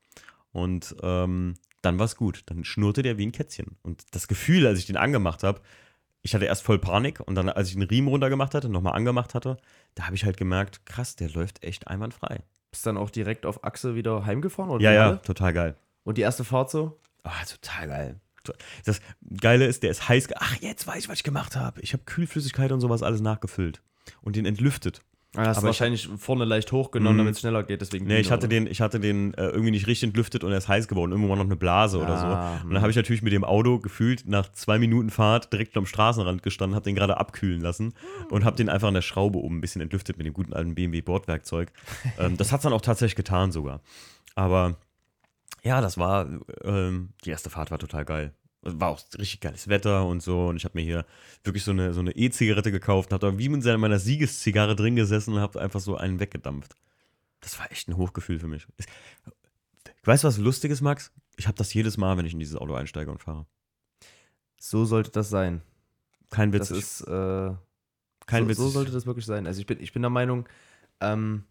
und ähm, dann war es gut. Dann schnurrte der wie ein Kätzchen. Und das Gefühl, als ich den angemacht habe, ich hatte erst voll Panik und dann, als ich den Riemen runtergemacht hatte, nochmal angemacht hatte, da habe ich halt gemerkt, krass, der läuft echt einwandfrei. Bist dann auch direkt auf Achse wieder heimgefahren? Oder Ja, ja, alle? total geil. Und die erste Fahrt so? Ah, total geil. Das Geile ist, der ist heiß. Ach, jetzt weiß ich, was ich gemacht habe. Ich habe Kühlflüssigkeit und sowas alles nachgefüllt und den entlüftet. Ah, hast Aber ich- wahrscheinlich vorne leicht hochgenommen, Mhm. damit es schneller geht. Deswegen Nee, ich hatte oder? den, ich hatte den äh, irgendwie nicht richtig entlüftet und er ist heiß geworden. Irgendwo war noch eine Blase oder so. Ah, Und dann habe ich natürlich mit dem Auto gefühlt nach zwei Minuten Fahrt direkt am Straßenrand gestanden, habe den gerade abkühlen lassen und habe den einfach an der Schraube oben ein bisschen entlüftet mit dem guten alten BMW Bordwerkzeug. ähm, das hat es dann auch tatsächlich getan sogar. Aber ja, das war, ähm, die erste Fahrt war total geil. War auch richtig geiles Wetter und so. Und ich habe mir hier wirklich so eine so eine E-Zigarette gekauft und habe da wie mit meiner Siegeszigarre drin gesessen und habe einfach so einen weggedampft. Das war echt ein Hochgefühl für mich. Weißt du, was lustig ist, Max? Ich habe das jedes Mal, wenn ich in dieses Auto einsteige und fahre. So sollte das sein. Kein Witz. Das ist, äh, kein so, Witz. so sollte das wirklich sein. Also ich bin, ich bin der Meinung, ähm,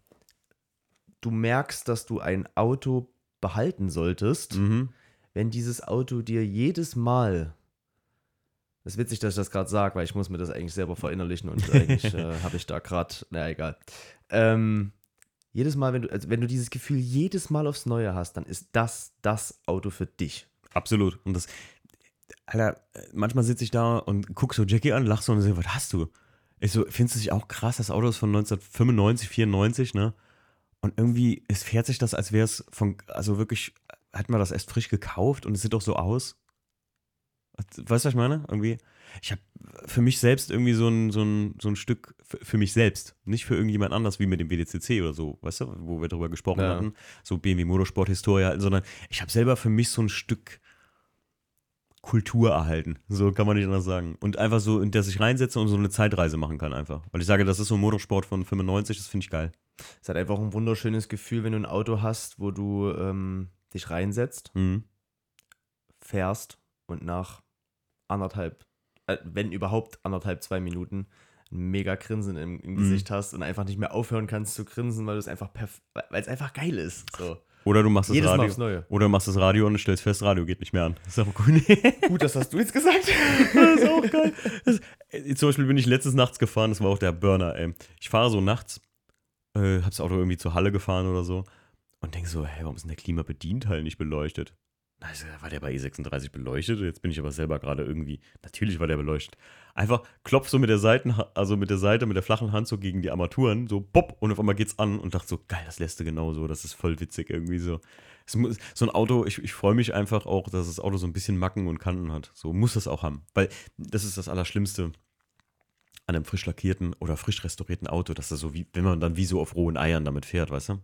du merkst, dass du ein Auto behalten solltest, mhm. Wenn dieses Auto dir jedes Mal, das ist witzig, dass ich das gerade sage, weil ich muss mir das eigentlich selber verinnerlichen und eigentlich äh, habe ich da gerade, naja, egal. Ähm, jedes Mal, wenn du, also wenn du dieses Gefühl jedes Mal aufs Neue hast, dann ist das das Auto für dich. Absolut. Und das, Alter, manchmal sitze ich da und gucke so Jackie an, lach so und sehe, was hast du? Ich so, findest du dich auch krass? Das Auto ist von 1995, 94, ne? Und irgendwie, es fährt sich das, als wäre es von, also wirklich, hat man das erst frisch gekauft und es sieht doch so aus. Weißt du, was ich meine? Irgendwie, ich habe für mich selbst irgendwie so ein, so ein, so ein Stück, für, mich selbst, nicht für irgendjemand anders, wie mit dem WDCC oder so, weißt du, wo wir darüber gesprochen Ja. hatten, so BMW Motorsport Historie halten, sondern ich habe selber für mich so ein Stück Kultur erhalten. So kann man nicht anders sagen. Und einfach so, in der sich reinsetze und so eine Zeitreise machen kann einfach. Weil ich sage, das ist so ein Motorsport von 95, das finde ich geil. Es halt einfach ein wunderschönes Gefühl, wenn du ein Auto hast, wo du ähm, dich reinsetzt, Mhm. fährst und nach anderthalb, äh, wenn überhaupt anderthalb, zwei Minuten ein mega Grinsen im, im Mhm. Gesicht hast und einfach nicht mehr aufhören kannst zu grinsen, weil es einfach perf weil es einfach geil ist. So. Oder du machst das Jedes Mal Radio. aufs Neue. Oder du machst das Radio und stellst fest, Radio geht nicht mehr an. Das ist auch gut. Gut, das hast du jetzt gesagt. das ist auch geil. Das, äh, zum Beispiel bin ich letztes nachts gefahren, das war auch der Burner, ey. Ich fahre so nachts, äh, hab das Auto irgendwie zur Halle gefahren oder so und denke so, hey, warum ist denn der Klimabedienteil nicht beleuchtet? Sag, war der bei E36 beleuchtet? Jetzt bin ich aber selber gerade irgendwie, natürlich war der beleuchtet. Einfach klopf so mit der Seiten, also mit der Seite, mit der flachen Hand so gegen die Armaturen, so bopp, und auf einmal geht's an und dachte so, geil, das lässt du genauso, das ist voll witzig irgendwie so. Muss, so ein Auto, ich, ich freue mich einfach auch, dass das Auto so ein bisschen Macken und Kanten hat. So muss es auch haben. Weil das ist das Allerschlimmste an einem frisch lackierten oder frisch restaurierten Auto, dass das so wie, wenn man dann wie so auf rohen Eiern damit fährt, weißt du?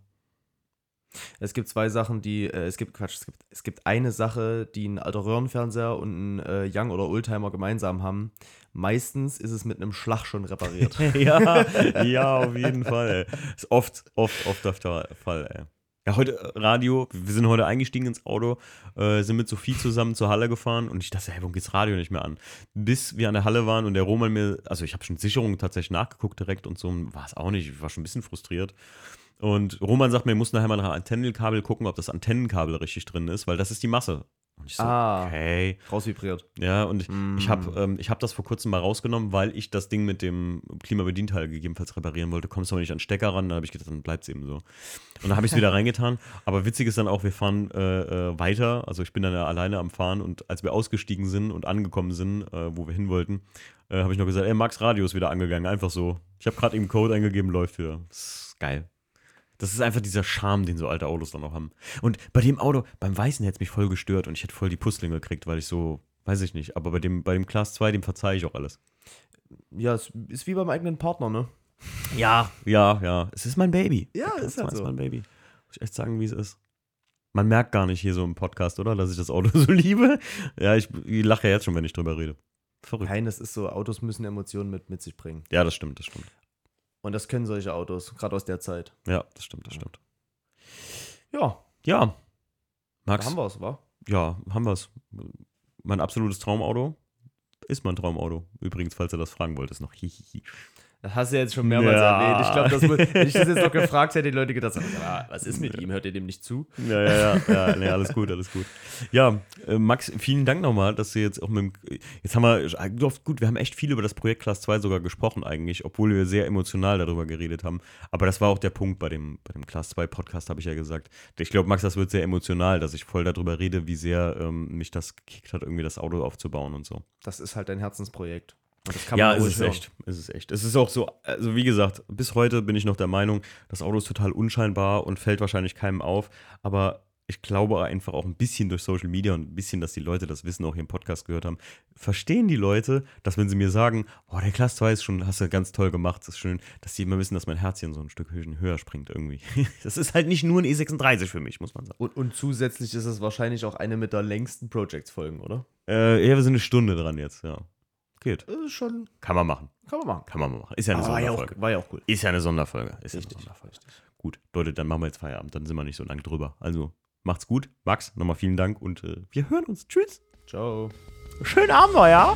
Es gibt zwei Sachen, die, äh, es gibt Quatsch, es gibt, es gibt eine Sache, die ein alter Röhrenfernseher und ein äh, Young oder Oldtimer gemeinsam haben. Meistens ist es mit einem Schlag schon repariert. ja, ja, auf jeden Fall. Ey. Ist oft, oft, oft der Fall, ey. Ja, heute äh, Radio, wir sind heute eingestiegen ins Auto, äh, sind mit Sophie zusammen zur Halle gefahren und ich dachte, hey, warum geht's Radio nicht mehr an? Bis wir an der Halle waren und der Roman mir, also ich habe schon Sicherungen tatsächlich nachgeguckt direkt und so, war es auch nicht, ich war schon ein bisschen frustriert. Und Roman sagt mir, ich muss nachher mal nach Antennenkabel gucken, ob das Antennenkabel richtig drin ist, weil das ist die Masse. Und ich so, Ah. okay. Rausvibriert. Ja, und ich, Mm. ich habe ähm, ich hab das vor kurzem mal rausgenommen, weil ich das Ding mit dem Klimabedienteil gegebenenfalls reparieren wollte. Kommst du aber nicht an den Stecker ran, dann habe ich gedacht, dann bleibt es eben so. Und dann habe ich es wieder reingetan. Aber witzig ist dann auch, wir fahren äh, äh, weiter. Also ich bin dann ja alleine am Fahren und als wir ausgestiegen sind und angekommen sind, äh, wo wir hin wollten, äh, habe ich noch gesagt, ey, Max Radio ist wieder angegangen. Einfach so. Ich habe gerade eben Code eingegeben, läuft wieder. Das ist geil. Das ist einfach dieser Charme, den so alte Autos dann noch haben. Und bei dem Auto, beim Weißen hätte es mich voll gestört und ich hätte voll die Pusslinge gekriegt, weil ich so, weiß ich nicht. Aber bei dem, bei dem Class 2, dem verzeihe ich auch alles. Ja, es ist wie beim eigenen Partner, ne? Ja, ja, ja. Es ist mein Baby. Ja, Class ist halt 2 so. mein Baby. Muss ich echt sagen, wie es ist. Man merkt gar nicht hier so im Podcast, oder? Dass ich das Auto so liebe. Ja, ich, ich lache ja jetzt schon, wenn ich drüber rede. Verrückt. Nein, das ist so, Autos müssen Emotionen mit, mit sich bringen. Ja, das stimmt, das stimmt. Und das können solche Autos, gerade aus der Zeit. Ja, das stimmt, das stimmt. Ja, Ja. da Max, haben wir es, wa? ja, haben wir es. Mein absolutes Traumauto ist mein Traumauto. Übrigens, falls du das fragen wolltest, noch. Hihihi. Das hast du ja jetzt schon mehrmals Ja. erwähnt. Ich glaube, wenn ich das jetzt noch gefragt hätte, die Leute gedacht, ah, was ist mit ihm? Hört ihr dem nicht zu? Ja, ja, ja, ja, nee, alles gut, alles gut. Ja, äh, Max, vielen Dank nochmal, dass du jetzt auch mit dem, jetzt haben wir, äh, gut, wir haben echt viel über das Projekt Class 2 sogar gesprochen eigentlich, obwohl wir sehr emotional darüber geredet haben. Aber das war auch der Punkt bei dem, bei dem Class 2 Podcast, habe ich ja gesagt. Ich glaube, Max, das wird sehr emotional, dass ich voll darüber rede, wie sehr ähm, mich das gekickt hat, irgendwie das Auto aufzubauen und so. Das ist halt dein Herzensprojekt. Und das kann Ja, man es ist hören. echt. Es ist echt. Es ist auch so, also wie gesagt, bis heute bin ich noch der Meinung, das Auto ist total unscheinbar und fällt wahrscheinlich keinem auf. Aber ich glaube einfach auch ein bisschen durch Social Media und ein bisschen, dass die Leute das Wissen auch hier im Podcast gehört haben, verstehen die Leute, dass wenn sie mir sagen, oh, der Class 2 ist schon, hast du ganz toll gemacht, das ist schön, dass sie immer wissen, dass mein Herzchen so ein Stück höher, höher springt irgendwie. Das ist halt nicht nur ein E36 für mich, muss man sagen. Und, und zusätzlich ist es wahrscheinlich auch eine mit der längsten Projects-Folgen, oder? Äh, ja, wir sind eine Stunde dran jetzt, ja. Geht. Ist schon, Kann man machen. kann man machen. Kann man machen. Ist ja eine Aber war, ja auch, Sonderfolge. war ja auch cool. Ist ja eine Sonderfolge. Ist ja eine Richtig. Sonderfolge. Gut, Leute, dann machen wir jetzt Feierabend. Dann sind wir nicht so lange drüber. Also, macht's gut. Max, nochmal vielen Dank und äh, wir hören uns. Tschüss. Ciao. Schönen Abend noch, ja?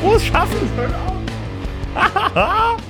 Frohes Schaffen. Schönen Abend.